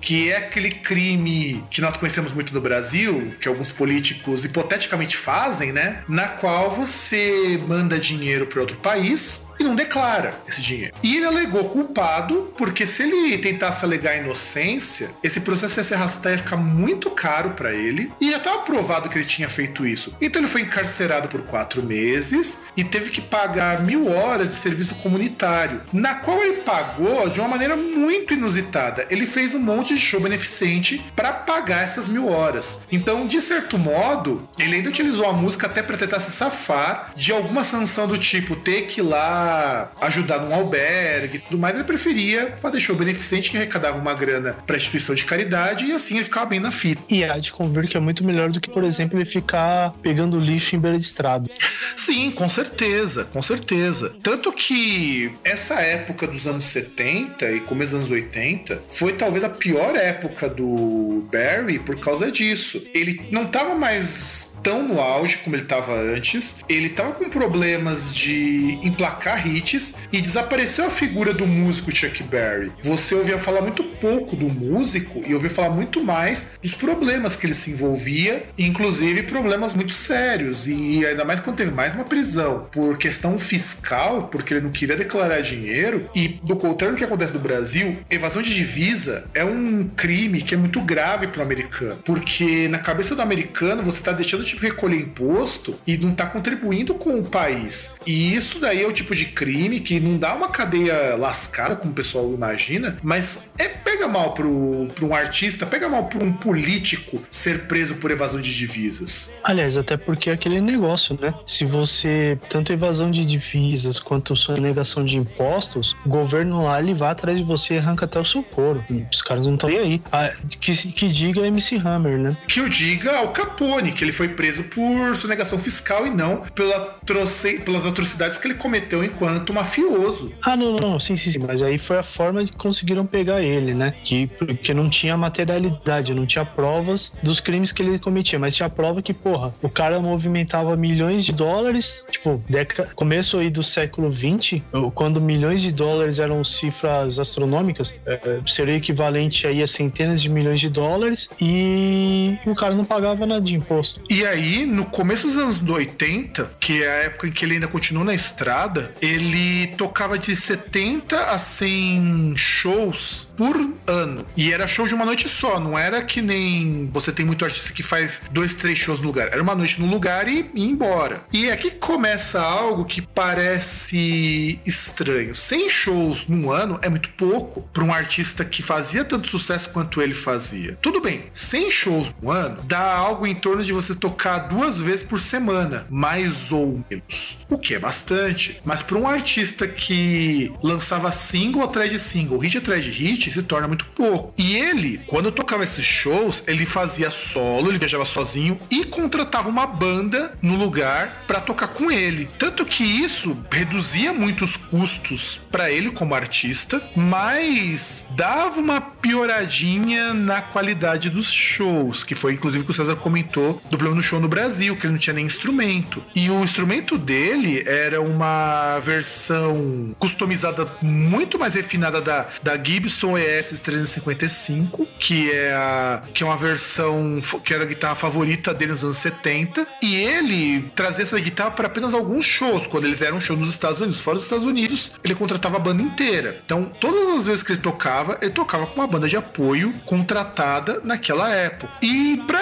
que é aquele crime que nós conhecemos muito no Brasil, que alguns políticos hipoteticamente fazem, né? Na qual você manda dinheiro para outro país e não declara esse dinheiro. E ele alegou culpado, porque se ele tentasse alegar inocência, esse processo ia se arrastar e ficar muito caro para ele. E já estava provado que ele tinha feito isso. Então ele foi encarcerado por quatro meses e teve que pagar mil horas de serviço comunitário, na qual ele pagou de uma maneira muito inusitada. Ele fez um monte de show beneficente para pagar essas mil horas. Então, de certo modo, ele ainda utilizou a música até para tentar se safar de alguma sanção do tipo ter que ir lá ajudar num albergue e tudo mais, ele preferia fazer show beneficente que arrecadava uma grana para instituição de caridade e assim ele ficava bem na fita. E há de convir que é muito melhor do que, por exemplo, ele ficar pegando lixo em beira de estrada. Sim, com certeza, com certeza. Tanto que essa época dos anos 70 e começo dos anos 80 foi talvez a pior época do Barry por causa disso. Ele não tava mais tão no auge como ele estava antes. Ele estava com problemas de emplacar hits e desapareceu a figura do músico Chuck Berry. Você ouvia falar muito pouco do músico e ouvia falar muito mais dos problemas que ele se envolvia, inclusive problemas muito sérios. E ainda mais quando teve mais uma prisão por questão fiscal, porque ele não queria declarar dinheiro. E do contrário do que acontece no Brasil, evasão de divisa é um crime que é muito grave para o americano, porque na cabeça do americano você está deixando de tipo recolher imposto e não tá contribuindo com o país. E isso daí é o tipo de crime que não dá uma cadeia lascada, como o pessoal imagina, mas é pega mal pro, um artista, pega mal pro um político ser preso por evasão de divisas. Aliás, até porque é aquele negócio, né? Se você, tanto evasão de divisas quanto sonegação de impostos, o governo lá ele vai atrás de você e arranca até o seu couro. Os caras não estão aí. Ah, que, que diga MC Hammer, né? Que o diga ao Capone, que ele foi preso por sonegação fiscal e não pela troce, pelas atrocidades que ele cometeu enquanto mafioso. Ah, não, não, sim, sim, sim. Mas aí foi a forma que conseguiram pegar ele, né? Que, que não tinha materialidade, não tinha provas dos crimes que ele cometia, mas tinha prova que, porra, o cara movimentava milhões de dólares, tipo, década, começo aí do século 20, quando milhões de dólares eram cifras astronômicas, é, seria equivalente aí a centenas de milhões de dólares e o cara não pagava nada de imposto. E aí, no começo dos anos 80, que é a época em que ele ainda continuou na estrada, ele tocava de 70 a 100 shows por ano. E era show de uma noite só, não era que nem você tem muito artista que faz dois, três shows no lugar. Era uma noite no lugar e ir embora. E aqui começa algo que parece estranho. 100 shows num ano é muito pouco para um artista que fazia tanto sucesso quanto ele fazia. Tudo bem, 100 shows no ano dá algo em torno de você tocar duas vezes por semana, mais ou menos. O que é bastante. Mas para um artista que lançava single atrás de single, hit atrás de hit, se torna muito pouco. E ele, quando tocava esses shows, ele fazia solo, ele viajava sozinho e contratava uma banda no lugar para tocar com ele. Tanto que isso reduzia muito os custos para ele como artista, mas dava uma pioradinha na qualidade dos shows, que foi inclusive o que o César comentou do problema no show no Brasil, que ele não tinha nem instrumento. E o instrumento dele era uma versão customizada muito mais refinada da, da Gibson ES 355, que é a, que é uma versão que era a guitarra favorita dele nos anos 70, e ele trazia essa guitarra para apenas alguns shows, quando ele era um show nos Estados Unidos, fora dos Estados Unidos, ele contratava a banda inteira. Então, todas as vezes que ele tocava, ele tocava com uma banda de apoio contratada naquela época. E para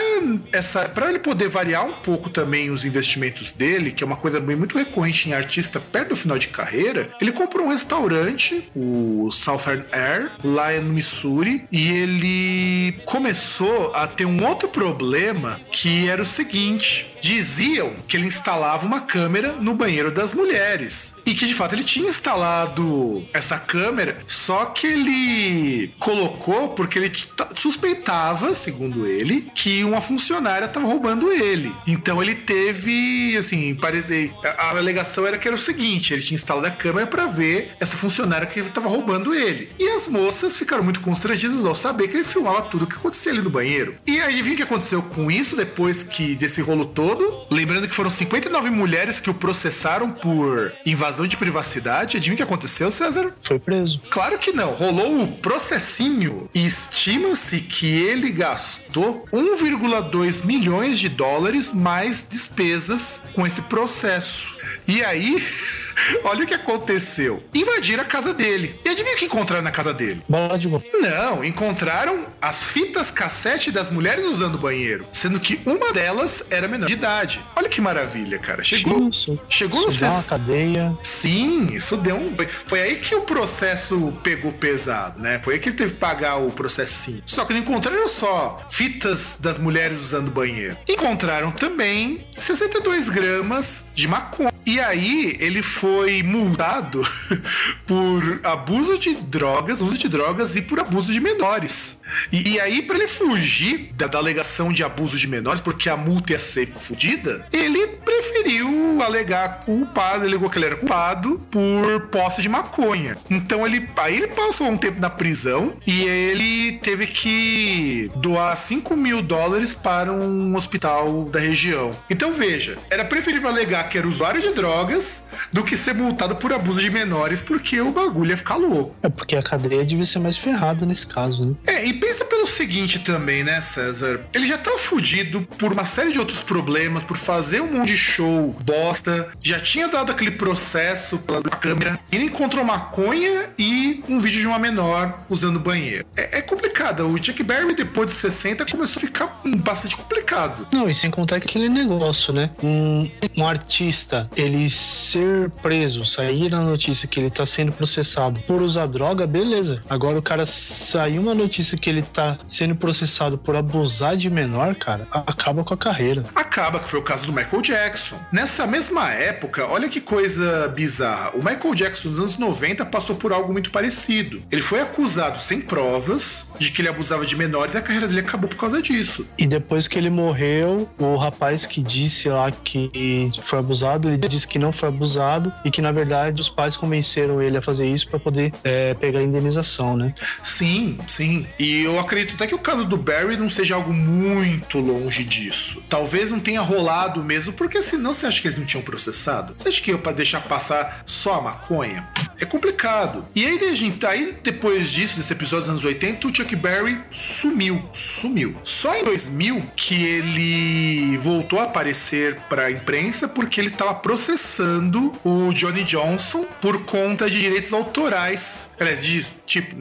essa para ele poder variar um pouco também os investimentos dele, que é uma coisa muito recorrente em artista perto do final de carreira, ele comprou um restaurante, o Southern Air, lá no Missouri, e ele começou a ter um outro problema que era o seguinte: diziam que ele instalava uma câmera no banheiro das mulheres. E que de fato ele tinha instalado essa câmera, só que ele colocou porque ele suspeitava, segundo ele, que uma funcionária estava roubando ele. Então ele teve, assim, parecer. A alegação era que era o seguinte: ele tinha instalado a câmera para ver essa funcionária que estava roubando ele. E as moças ficaram muito constrangidas ao saber que ele filmava tudo o que acontecia ali no banheiro. E aí, viu o que aconteceu com isso depois que desse rolo todo? Todo. Lembrando que foram 59 mulheres que o processaram por invasão de privacidade. Adivinha o que aconteceu, César? Foi preso. Claro que não. Rolou o processinho estima-se que ele gastou 1,2 milhões de dólares mais despesas com esse processo. E aí. [LAUGHS] [LAUGHS] Olha o que aconteceu. Invadiram a casa dele. E adivinha o que encontraram na casa dele? Bola de gol. Não, encontraram as fitas cassete das mulheres usando o banheiro. Sendo que uma delas era menor de idade. Olha que maravilha, cara. Chegou. Isso, chegou isso no uma cadeia. Sim, isso deu um. Foi aí que o processo pegou pesado, né? Foi aí que ele teve que pagar o processinho. Só que não encontraram só fitas das mulheres usando o banheiro. Encontraram também 62 gramas de maconha. E aí ele foi multado [LAUGHS] por abuso de drogas, uso de drogas e por abuso de menores. E, e aí, para ele fugir da, da alegação de abuso de menores, porque a multa ia ser fodida, ele preferiu alegar culpado, ele alegou que ele era culpado por posse de maconha. Então ele aí ele passou um tempo na prisão e ele teve que doar 5 mil dólares para um hospital da região. Então veja, era preferível alegar que era usuário de drogas do que ser multado por abuso de menores, porque o bagulho ia ficar louco. É porque a cadeia devia ser mais ferrada nesse caso, né? É, e pensa pelo seguinte também, né, César? Ele já tá fudido por uma série de outros problemas, por fazer um monte de show bosta, já tinha dado aquele processo pela câmera, ele encontrou maconha e um vídeo de uma menor usando banheiro. É, é complicado. O Chuck Berry, depois de 60, começou a ficar bastante complicado. Não, e sem contar que aquele negócio, né? Um, um artista, ele ser preso, sair na notícia que ele tá sendo processado por usar droga, beleza. Agora o cara saiu uma notícia que ele tá sendo processado por abusar de menor, cara, acaba com a carreira. Acaba, que foi o caso do Michael Jackson. Nessa mesma época, olha que coisa bizarra. O Michael Jackson nos anos 90 passou por algo muito parecido. Ele foi acusado sem provas de que ele abusava de menores e a carreira dele acabou por causa disso. E depois que ele morreu, o rapaz que disse lá que foi abusado, ele disse que não foi abusado e que na verdade os pais convenceram ele a fazer isso para poder é, pegar a indenização, né? Sim, sim. E eu acredito até que o caso do Barry não seja algo muito longe disso. Talvez não tenha rolado mesmo, porque senão você acha que eles não tinham processado? Você acha que eu para deixar passar só a maconha? É complicado. E aí, aí depois disso, desse episódio dos anos 80, o Chuck Berry sumiu, sumiu. Só em 2000 que ele voltou a aparecer para a imprensa porque ele estava processando o Johnny Johnson por conta de direitos autorais. Aliás, diz, tipo,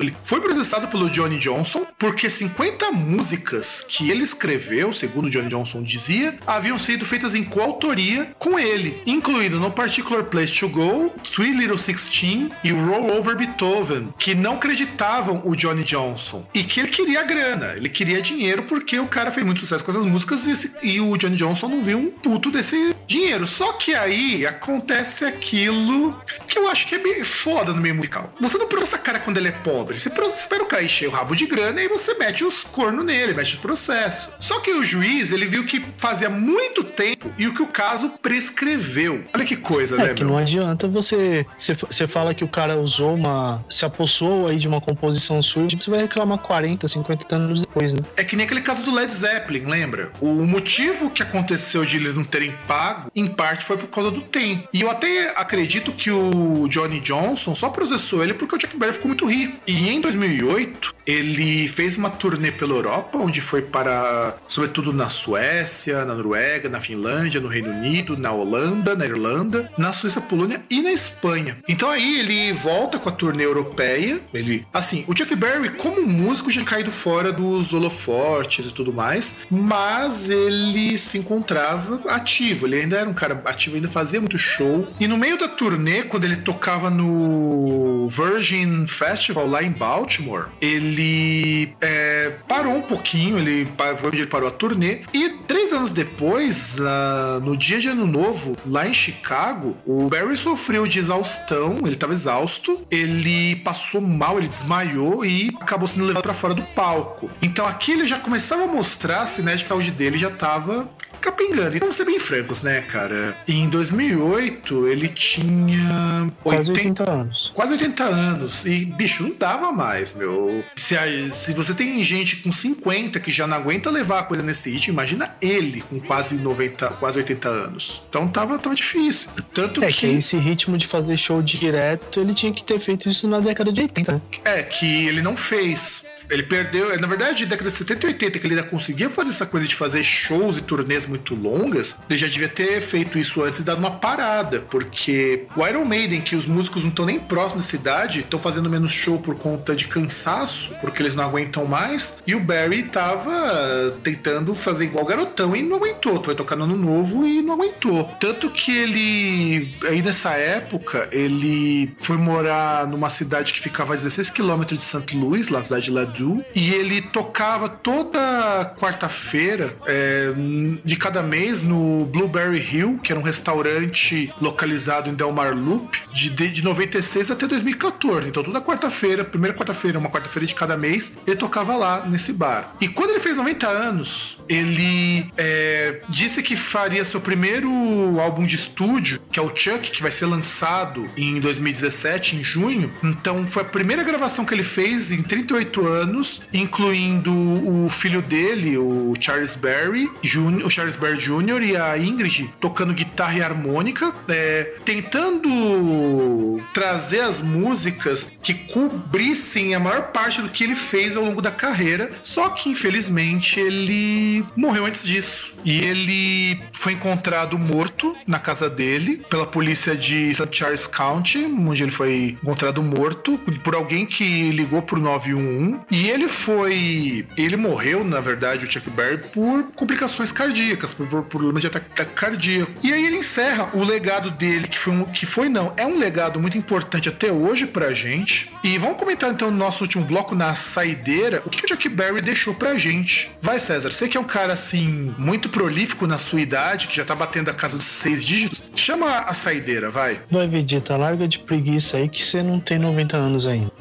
ele foi processado pelo Johnny Johnson porque 50 músicas que ele escreveu, segundo Johnny Johnson dizia, haviam sido feitas em coautoria com ele, incluindo No Particular Place to Go, Sweet Little Sixteen e Roll Over Beethoven, que não acreditavam o Johnny Johnson e que ele queria grana, ele queria dinheiro porque o cara fez muito sucesso com essas músicas e, esse, e o Johnny Johnson não viu um puto desse dinheiro. Só que aí acontece aquilo que eu acho que é bem foda no meio musical. Você não processa cara quando ele é pobre, você espera o cara encher o rabo de grana e você mete os cornos nele, mete o processo. Só que o juiz, ele viu que fazia muito tempo e o que o caso prescreveu. Olha que coisa, é né, que meu? não adianta você, você. Você fala que o cara usou uma. se apossou aí de uma composição sua, você vai reclamar 40, 50 anos depois, né? É que nem aquele caso do Led Zeppelin, lembra? O motivo que aconteceu de eles não terem pago, em parte, foi por causa do tempo. E eu até acredito que o Johnny Johnson só processou ele porque o Chuck Berry ficou muito rico. E em 2008, ele fez uma turnê pela Europa, onde foi para, sobretudo na Suécia, na Noruega, na Finlândia, no Reino Unido, na Holanda, na Irlanda, na Suíça, Polônia e na Espanha. Então aí ele volta com a turnê europeia. Ele, assim, o Chuck Berry, como músico, já caído fora dos holofortes e tudo mais, mas ele se encontrava ativo. Ele ainda era um cara ativo, ainda fazia muito show. E no meio da turnê, quando ele tocava no Virgin Festival lá em Baltimore, ele é, parou um pouquinho. Ele onde ele parou a turnê. E três anos depois, uh, no dia de Ano Novo, lá em Chicago, o Barry sofreu de exaustão. Ele estava exausto. Ele passou mal, ele desmaiou e acabou sendo levado para fora do palco. Então aqui ele já começava a mostrar né, a saúde dele já estava capengando. E vamos ser bem francos, né, cara? Em 2008, ele tinha. Quase 80, 80 anos. Quase 80 anos. E, bicho, não dava mais, meu. Se, se você tem gente com 50 que já não aguenta levar a coisa nesse ritmo, imagina ele com quase 90, quase 80 anos. Então tava, tava difícil. Tanto é que... que esse ritmo de fazer show direto, ele tinha que ter feito isso na década de 80. Né? É, que ele não fez. Ele perdeu, na verdade, década de 70 e 80, que ele ainda conseguia fazer essa coisa de fazer shows e turnês muito longas, ele já devia ter feito isso antes e dado uma parada, porque o Iron Maiden, que os músicos não estão nem próximos da cidade, estão fazendo menos show por conta de cansaço, porque eles não aguentam mais, e o Barry tava tentando fazer igual garotão e não aguentou, foi tocar no ano novo e não aguentou. Tanto que ele, aí nessa época, ele foi morar numa cidade que ficava a 16 quilômetros de St. Louis, lá na cidade de E ele tocava toda quarta-feira é, de cada mês no Blueberry Hill, que era um restaurante localizado em Delmar Loop, de, de 96 até 2014. Então, toda quarta-feira, primeira quarta-feira, uma quarta-feira de cada mês, ele tocava lá nesse bar. E quando ele fez 90 anos, ele é, disse que faria seu primeiro álbum de estúdio, que é o Chuck, que vai ser lançado em 2017, em junho. Então, foi a primeira gravação que ele fez em 38 anos, incluindo o filho dele, o Charles Berry, o Charles Bear Jr. e a Ingrid tocando guitarra e harmônica, é, tentando trazer as músicas que cobrissem a maior parte do que ele fez ao longo da carreira. Só que, infelizmente, ele morreu antes disso. E ele foi encontrado morto na casa dele pela polícia de St. Charles County, onde ele foi encontrado morto por alguém que ligou pro 911. E ele foi. Ele morreu, na verdade, o Chuck Berry, por complicações cardíacas, por, por problemas de ataque cardíaco. E aí ele encerra o legado dele, que foi um, que foi não, é um legado muito importante até hoje pra gente. E vamos comentar então no nosso último bloco, na saideira, o que o Chuck Berry deixou pra gente. Vai, César, você que é um cara assim, muito prolífico na sua idade, que já tá batendo a casa dos seis dígitos, chama a saideira, vai. Vai, Vegeta, larga de preguiça aí que você não tem 90 anos ainda.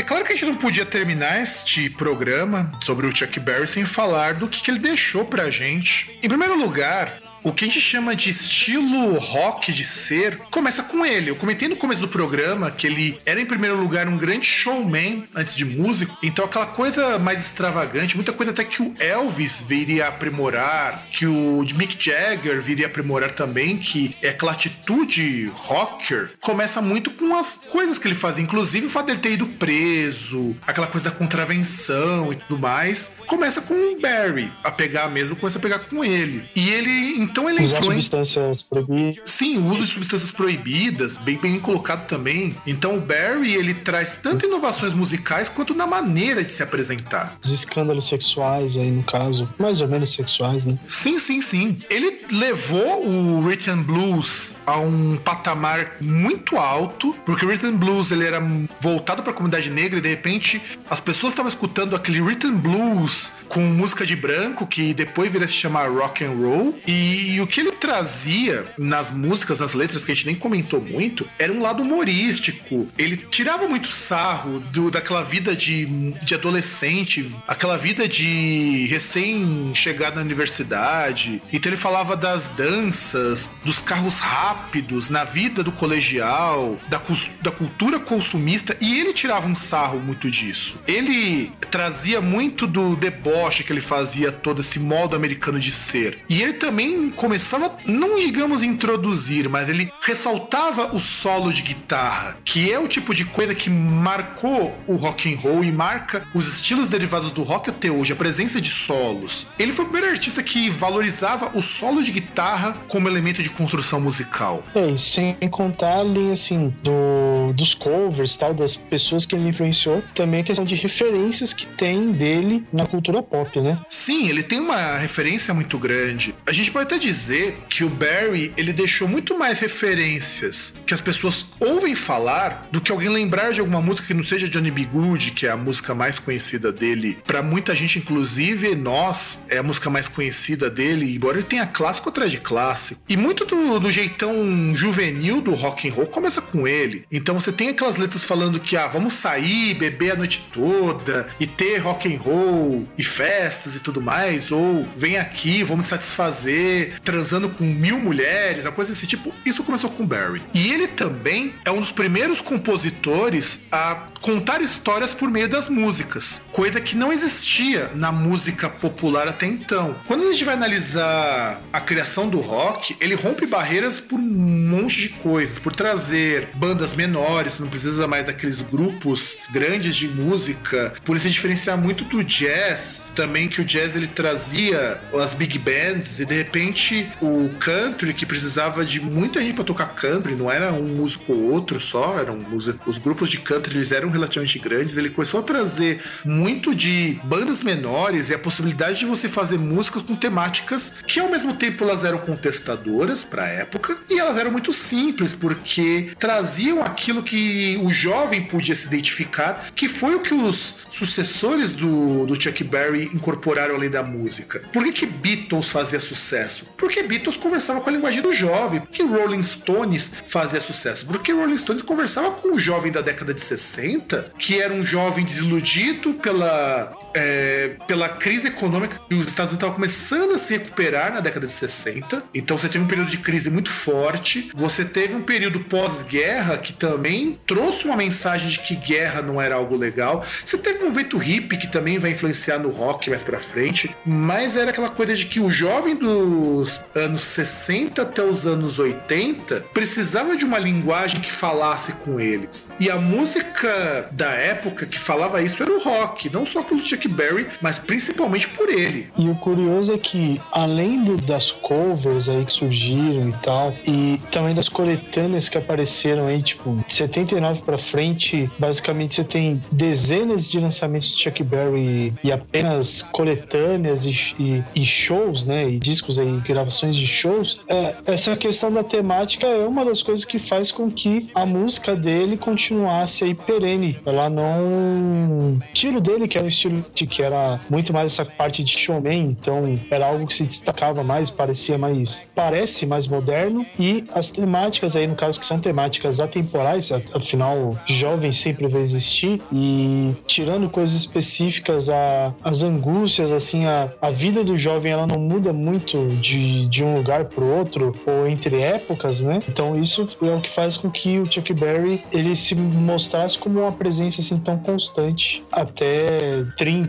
É claro que a gente não podia terminar este programa sobre o Chuck Berry sem falar do que, que ele deixou pra gente. Em primeiro lugar, o que a gente chama de estilo rock de ser começa com ele. Eu comentei no começo do programa que ele era, em primeiro lugar, um grande showman antes de músico. Então, aquela coisa mais extravagante, muita coisa até que o Elvis viria aprimorar, que o Mick Jagger viria aprimorar também, que é aquela atitude rocker, começa muito com as coisas que ele fazia. Inclusive, o fato dele ter ido preso, aquela coisa da contravenção e tudo mais. Começa com o Barry a pegar mesmo, começa a pegar com ele. E ele Então ele Usar influen- substâncias proibidas. Sim, o uso de substâncias proibidas, bem, bem colocado também. Então o Barry, ele traz tanto inovações musicais quanto na maneira de se apresentar. Os escândalos sexuais aí, no caso. Mais ou menos sexuais, né? Sim, sim, sim. Ele levou o Rhythm Blues a um patamar muito alto, porque o Rhythm Blues ele era voltado para a comunidade negra e de repente as pessoas estavam escutando aquele Rhythm Blues com música de branco que depois viria a se chamar rock and roll e, o que ele trazia nas músicas, nas letras que a gente nem comentou muito, era um lado humorístico. Ele tirava muito sarro do, daquela vida de, de adolescente, aquela vida de recém-chegado na universidade. Então ele falava das danças, dos carros rápidos, na vida do colegial, da, da cultura consumista, e ele tirava um sarro muito disso. Ele trazia muito do deboche que ele fazia, todo esse modo americano de ser. E ele também começava, não digamos introduzir, mas ele ressaltava o solo de guitarra, que é o tipo de coisa que marcou o rock and roll e marca os estilos derivados do rock até hoje, a presença de solos. Ele foi o primeiro artista que valorizava o solo de guitarra como elemento de construção musical. É, sem contar além assim do, dos covers tal, das pessoas que ele influenciou, também a questão de referências que tem dele na cultura pop, né? Sim, ele tem uma referência muito grande. A gente pode até dizer que o Barry ele deixou muito mais referências que as pessoas ouvem falar do que alguém lembrar de alguma música que não seja Johnny B. Good, que é a música mais conhecida dele. Pra muita gente, inclusive nós, é a música mais conhecida dele, embora ele tenha clássico atrás de clássico. E muito do, do jeitão juvenil do rock and roll começa com ele. Então você tem aquelas letras falando que ah, vamos sair, beber a noite toda e ter rock and roll e festas e tudo mais, ou vem aqui, vamos satisfazer transando com mil mulheres, uma coisa desse tipo. Isso começou com Barry. E ele também é um dos primeiros compositores a contar histórias por meio das músicas, coisa que não existia na música popular até então. Quando a gente vai analisar a criação do rock, ele rompe barreiras por um monte de coisas, por trazer bandas menores, não precisa mais daqueles grupos grandes de música, por se diferenciar muito do jazz, também que o jazz ele trazia as big bands e de repente o country que precisava de muita gente para tocar country, não era um músico ou outro só, eram os, os grupos de country eles eram relativamente grandes, ele começou a trazer muito de bandas menores e a possibilidade de você fazer músicas com temáticas que ao mesmo tempo elas eram contestadoras para a época e elas eram muito simples porque traziam aquilo que o jovem podia se identificar, que foi o que os sucessores do, do Chuck Berry incorporaram além da música. Por que, que Beatles fazia sucesso? Porque Beatles conversava com a linguagem do jovem. Por que Rolling Stones fazia sucesso? Porque Rolling Stones conversava com o jovem da década de 60, que era um jovem desiludido pela, é, pela crise econômica que os Estados Unidos estavam começando a se recuperar na década de 60. Então você teve um período de crise muito forte. Você teve um período pós-guerra que também trouxe uma mensagem de que guerra não era algo legal. Você teve um movimento hippie que também vai influenciar no rock mais pra frente. Mas era aquela coisa de que o jovem dos anos 60 até os anos 80 precisava de uma linguagem que falasse com eles. E a música da época que falava isso era o rock, não só pelo Chuck Berry, mas principalmente por ele. E o curioso é que, além do- das covers aí que surgiram e tal, e também das coletâneas que apareceram aí, tipo, de 79 pra frente, basicamente você tem dezenas de lançamentos de Chuck Berry e apenas coletâneas e, e- e shows, né? E discos aí, gravações de shows. É, essa questão da temática é uma das coisas que faz com que a música dele continuasse aí perene. Ela não. O estilo dele, que era um estilo que era muito mais essa parte de showman, então era algo que se destacava mais, parecia mais. parece mais moderno. E as temáticas aí, no caso, que são temáticas atemporais, afinal, jovem sempre vai existir, e tirando coisas específicas, a, as angústias, assim, a, a vida do jovem ela não muda muito de, de um lugar para o outro ou entre épocas, né? Então isso é o que faz com que o Chuck Berry ele se mostrasse como uma presença assim tão constante até 30,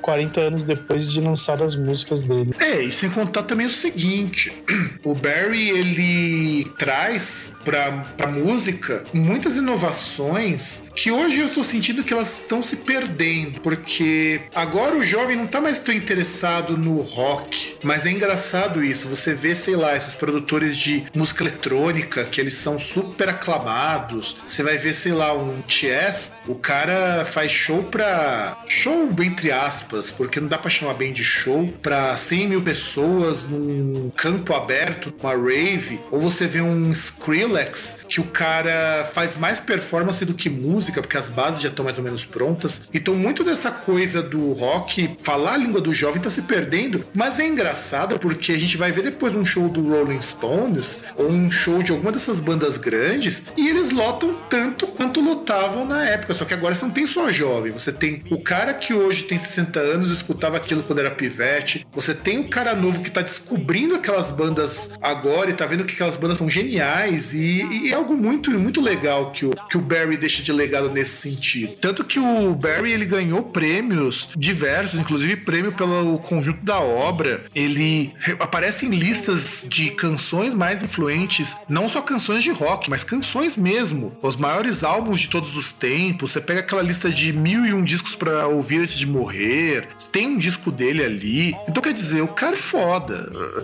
40 anos depois de lançar as músicas dele. É, e sem contar também o seguinte, o Barry ele traz pra, pra música muitas inovações que hoje eu tô sentindo que elas estão se perdendo, porque agora o jovem não tá mais tão interessado no rock, mas é engraçado isso, você vê, sei lá, esses produtores de música eletrônica que eles são super aclamados, você vai ver, sei lá, um Chess, o cara faz show pra. show entre aspas, porque não dá pra chamar bem de show, pra 100 mil pessoas num campo aberto, uma rave, ou você vê um Skrillex que o cara faz mais performance do que música, porque as bases já estão mais ou menos prontas. Então, muito dessa coisa do rock, falar a língua do jovem tá se perdendo, mas é engraçado porque a gente vai ver depois um show do Rolling Stones ou um show de alguma dessas bandas grandes e eles lotam tanto quanto lotavam na época, só que agora você não tem só jovem, você tem o cara que hoje tem 60 anos escutava aquilo quando era pivete, você tem o cara novo que tá descobrindo aquelas bandas agora e tá vendo que aquelas bandas são geniais e, e é algo muito, muito legal que o, que o Barry deixa de legado nesse sentido. Tanto que o Barry ele ganhou prêmios diversos, inclusive prêmio pelo conjunto da obra. Ele aparece em listas de canções mais influentes, não só canções de rock, mas canções mesmo. Os maiores álbuns de todos os tempos. Você pega aquela lista de mil e um discos para ouvir antes de morrer. Tem um disco dele ali. Então quer dizer, o cara é foda.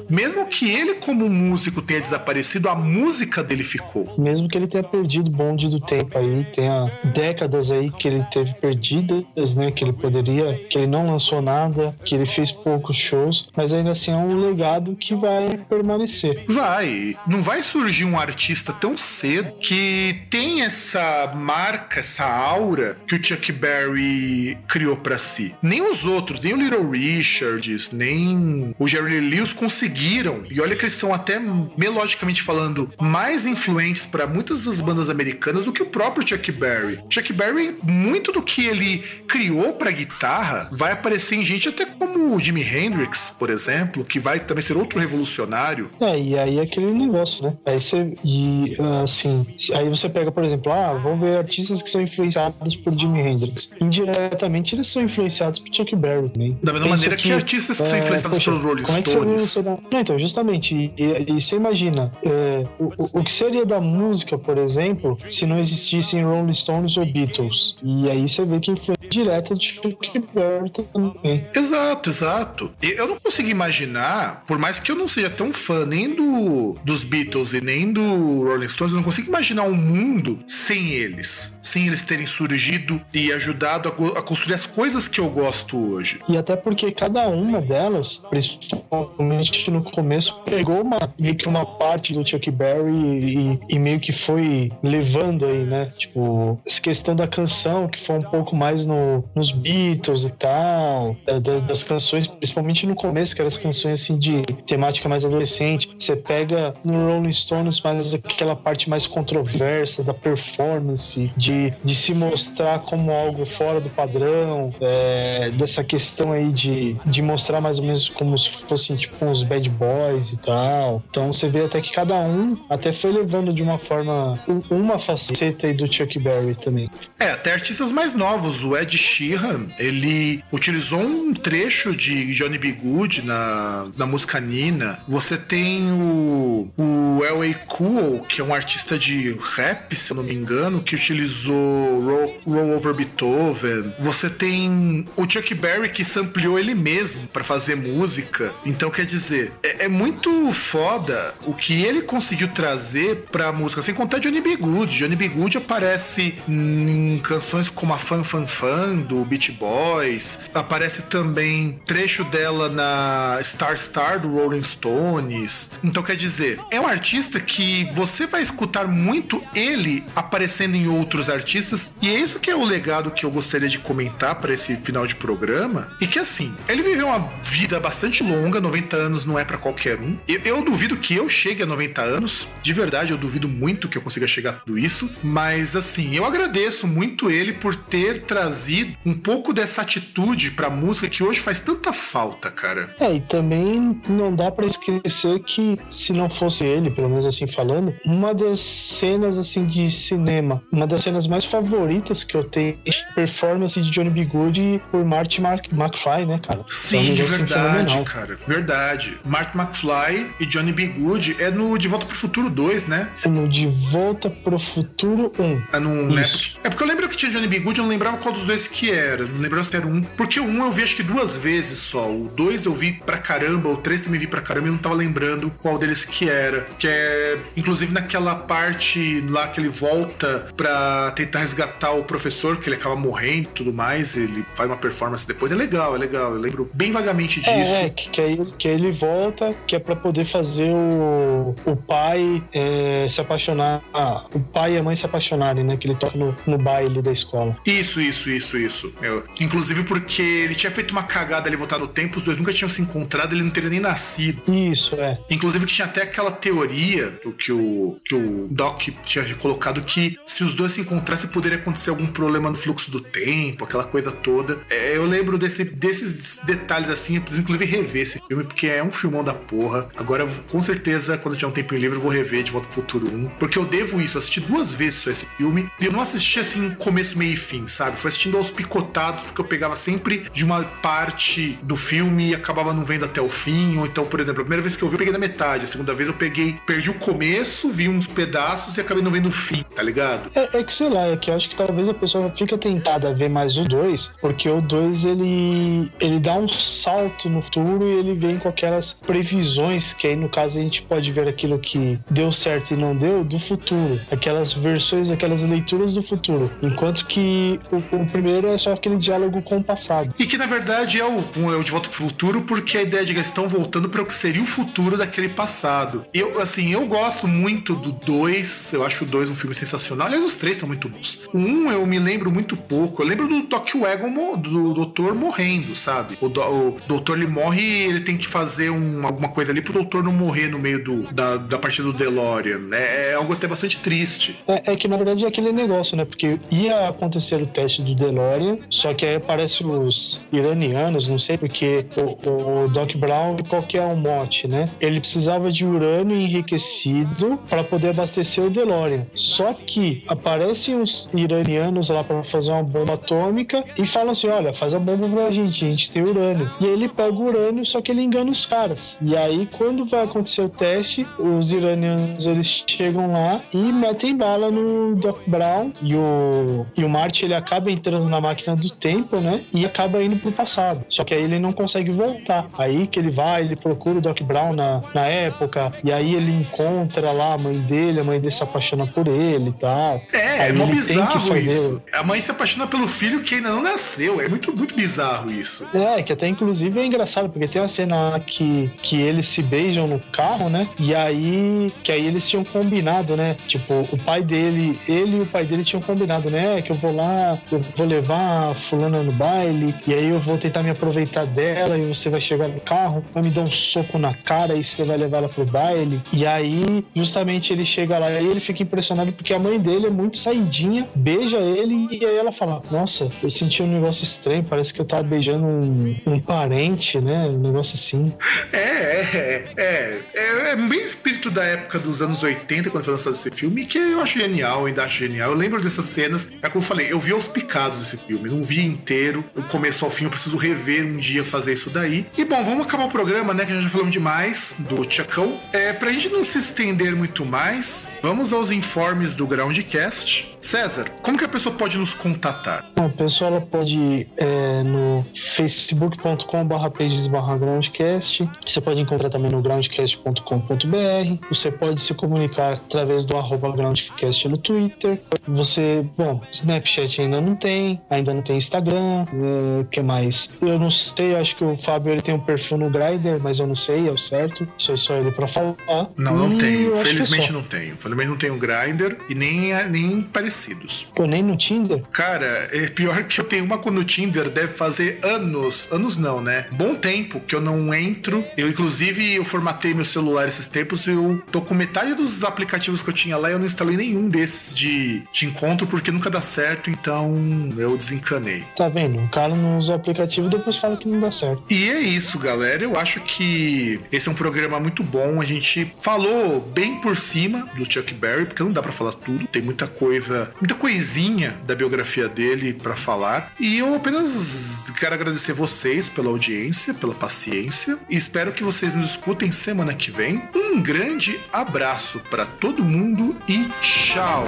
Mesmo que ele, como músico, tenha desaparecido, a música dele ficou. Mesmo que ele tenha perdido o bonde do tempo aí, tenha décadas aí que ele teve perdidas, né? Que ele poderia, que ele não lançou nada, que ele fez poucos shows, mas ainda assim é um legado que vai permanecer. Vai. Não vai surgir um artista tão cedo que tem essa marca, essa aura que o Chuck Berry criou para si. Nem os outros, nem o Little Richards, nem o Jerry Lewis conseguiram. E olha que eles são até melodicamente falando mais influentes para muitas das bandas americanas do que o próprio Chuck Berry. Chuck Berry, muito do que ele criou para guitarra vai aparecer em gente até como o Jimi Hendrix, por exemplo, que vai também ser outro revolucionário. É, e aí é aquele negócio, né? Aí você. E assim, aí você pega, por exemplo, ah, vamos ver artistas que são influenciados por Jimi Hendrix. Indiretamente eles são influenciados por Chuck Berry também. Da mesma maneira que, que, artistas que é, são influenciados por Rolling como Stones. É não, então, justamente. E, e, e você imagina, é, o, o que seria da música, por exemplo, se não existissem Rolling Stones ou Beatles? E aí você vê que influência direta de Chuck Berry também. Exato, exato. Eu não consigo imaginar, por mais que eu não seja tão fã nem do, dos Beatles e nem do Rolling Stones, eu não consigo imaginar um mundo sem eles. Sem eles terem surgido e ajudado a, a construir as coisas que eu gosto hoje. E até porque cada uma delas, principalmente no começo, pegou uma, meio que uma parte do Chuck Berry e, e meio que foi levando aí, né? Tipo, essa questão da canção, que foi um pouco mais no, nos Beatles e tal, das, das canções, principalmente no começo, que eram as canções assim de temática mais adolescente. Você pega no Rolling Stones mais aquela parte mais controversa da performance, de, de se mostrar como algo fora do padrão, é, dessa questão aí de, de mostrar mais ou menos como se fossem tipo uns bad boys e tal. Então você vê até que cada um até foi levando de uma forma uma faceta aí do Chuck Berry também. É, até artistas mais novos, o Ed Sheeran, ele utilizou um trecho de Johnny B. Good na, na música Nina. Você tem o, o L.A. Cool, que é um artista de rap, se eu não me engano, que utilizou Roll, Roll Over Beethoven. Você tem o Chuck Berry que sampleou ele mesmo para fazer música. Então, quer dizer, é, é, muito foda o que ele conseguiu trazer pra música, sem contar Johnny B. Good. Johnny B. Good aparece em canções como a Fan Fan Fan do Beach Boys, aparece também trecho dela na Star Star do Rolling Stones. Então, quer dizer, é um artista que você vai escutar muito ele aparecendo em outros artistas artistas. E é isso que é o legado que eu gostaria de comentar para esse final de programa. E que assim, ele viveu uma vida bastante longa, 90 anos não é para qualquer um. Eu, eu, duvido que eu chegue a 90 anos, de verdade, eu duvido muito que eu consiga chegar a tudo isso. Mas assim, eu agradeço muito ele por ter trazido um pouco dessa atitude pra música que hoje faz tanta falta, cara. É, e também não dá para esquecer que se não fosse ele, pelo menos assim falando, uma das cenas assim de cinema, uma das cenas mais favoritas que eu tenho performance de Johnny B. Good por Marty McFly, né, cara? Sim, é verdade, cara. Verdade. Marty McFly e Johnny B. Good é no De Volta pro Futuro 2, né? É no De Volta pro Futuro 1. É no né? É porque eu lembro que tinha Johnny B. Good, eu não lembrava qual dos dois que era. Não lembrava se era um. Porque o 1 eu vi acho que duas vezes só. O 2 eu vi pra caramba, o 3 também vi pra caramba e eu não tava lembrando qual deles que era. Que é, inclusive, naquela parte lá que ele volta pra tentar resgatar o professor, que ele acaba morrendo e tudo mais. Ele faz uma performance depois. É legal, é legal. Eu lembro bem vagamente é, disso. É, que, que, aí, que ele volta, que é pra poder fazer o, o pai é, se apaixonar. Ah, o pai e a mãe se apaixonarem, né? Que ele toca no, no baile da escola. Isso, isso, isso, isso. Eu, inclusive porque ele tinha feito uma cagada ali voltar no tempo, os dois nunca tinham se encontrado, ele não teria nem nascido. Isso, é. Inclusive que tinha até aquela teoria do que o, que o Doc tinha colocado que se os dois se encontrassem poderia acontecer algum problema no fluxo do tempo, aquela coisa toda. É, eu lembro desse, desses detalhes assim, eu preciso inclusive rever esse filme, porque é um filmão da porra. Agora, com certeza, quando eu tiver um tempo livre, eu vou rever De Volta pro Futuro 1, porque eu devo isso, assisti duas vezes só esse filme, e eu não assisti assim começo, meio e fim, sabe? Foi assistindo aos picotados, porque eu pegava sempre de uma parte do filme e acabava não vendo até o fim, ou então, por exemplo, a primeira vez que eu vi, eu peguei na metade, a segunda vez eu peguei, perdi o começo, vi uns pedaços e acabei não vendo o fim, tá ligado? É, é que sei lá, é que eu acho que talvez a pessoa fica tentada a ver mais o 2, porque o 2 ele, ele dá um salto no futuro e ele vem com aquelas previsões, que aí no caso a gente pode ver aquilo que deu certo e não deu do futuro, aquelas versões, aquelas leituras do futuro, enquanto que o, o primeiro é só aquele diálogo com o passado. E que na verdade é o, é o De Volta pro Futuro, porque a ideia de que eles estão voltando para o que seria o futuro daquele passado. Eu, assim, eu gosto muito do 2, eu acho o 2 um filme sensacional. Aliás, os três são muito bons. O 1 um, eu me lembro muito pouco. Eu lembro do Doc Wagon, do doutor morrendo, sabe? O, do, o doutor ele morre e ele tem que fazer um, alguma coisa ali pro doutor não morrer no meio do, da, da partida do DeLorean. É, é algo até bastante triste. É, é, que na verdade é aquele negócio, né? Porque ia acontecer o teste do DeLorean, só que aí aparece os iranianos, não sei porque o, o Doc Brown, qual que é o mote, né? Ele precisava de urânio enriquecido para poder abastecer o DeLorean. Só que aparecem os iranianos lá para fazer uma bomba atômica e falam assim: olha, faz a bomba pra gente, a gente tem urânio. E ele pega o urânio, só que ele engana os caras. E aí, quando vai acontecer o teste, os iranianos eles chegam lá e metem bala no Doc Brown e o, e o Marty ele acaba entrando na máquina do tempo, né? E acaba indo pro passado. Só que aí ele não consegue voltar. Aí que ele vai, ele procura o Doc Brown na, na época, e aí ele encontra lá a mãe dele, a mãe dele se apaixona por ele e tal. É, aí é mó bizarro isso. A mãe se apaixona pelo filho que ainda não nasceu. É muito, muito bizarro isso. É, que até inclusive é engraçado, porque tem uma cena que, que eles se beijam no carro, né? E aí, que aí eles tinham combinado, né? Tipo, o pai dele, ele e o pai dele tinham combinado, né? Que eu vou lá, eu vou levar a fulana no baile, e aí eu vou tentar me aproveitar dela, e você vai chegar no carro, vai me dar um soco na cara, e você vai levar ela pro baile. E aí, justamente, ele chega lá e ele fica impressionado porque a mãe dele é muito saidinha, beija ele, e aí ela fala: Nossa, eu senti um negócio estranho, parece que eu tava beijando um, um parente, né? Um negócio assim. É, é, é, é, é bem espírito da época dos anos 80, quando foi lançado esse filme, que eu acho genial, ainda acho genial. Eu lembro dessas cenas, é como eu falei, eu vi aos picados esse filme, não vi inteiro, do começo ao fim, eu preciso rever um dia fazer isso daí. E bom, vamos acabar o programa, né, que já falamos demais do Tchacão. É, pra gente não se estender muito mais, vamos aos informes do Groundcast. César, como que a pessoa pode nos contatar? A pessoa ela pode ir é, no facebook.com.br pages groundcast. Você pode encontrar também no groundcast.com.br. Você pode se comunicar através do arroba groundcast no Twitter. Você, bom, Snapchat ainda não tem, ainda não tem Instagram. O é, que mais? Eu não sei, acho que o Fábio ele tem um perfil no Grindr, mas eu não sei, é o certo. Sou só ele pra falar. Não, não tenho. Felizmente não tenho. Felizmente não tenho Grindr e nem, nem parecido parecidos. Pô, nem no Tinder? Cara, é pior que eu tenho uma no Tinder, deve fazer anos, anos não, né? Bom tempo que eu não entro. Eu, inclusive, eu formatei meu celular esses tempos e eu tô com metade dos aplicativos que eu tinha lá e eu não instalei nenhum desses de, de encontro porque nunca dá certo, então eu desencanei. Tá vendo? O cara não usa o aplicativo e depois fala que não dá certo. E é isso, galera. Eu acho que esse é um programa muito bom. A gente falou bem por cima do Chuck Berry, porque não dá para falar tudo. Tem muita coisa, muita coisinha da biografia dele para falar. E eu apenas quero agradecer vocês pela audiência, pela paciência. E espero que vocês nos escutem semana que vem. Um grande abraço para todo mundo e tchau!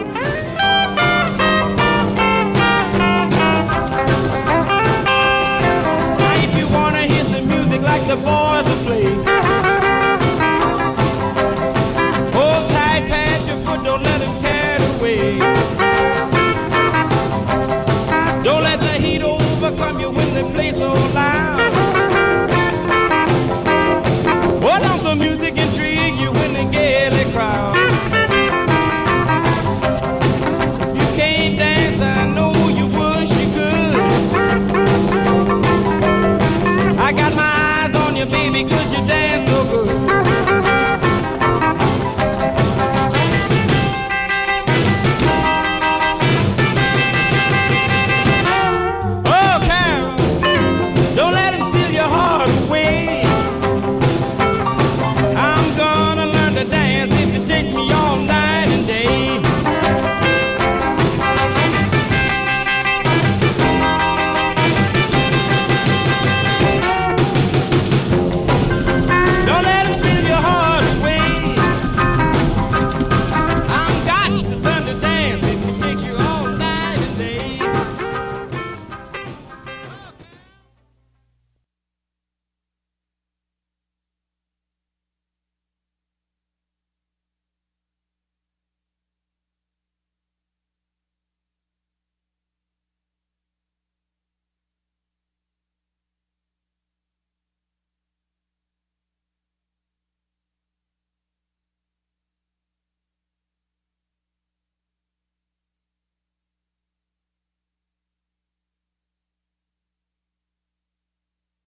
like the boys play.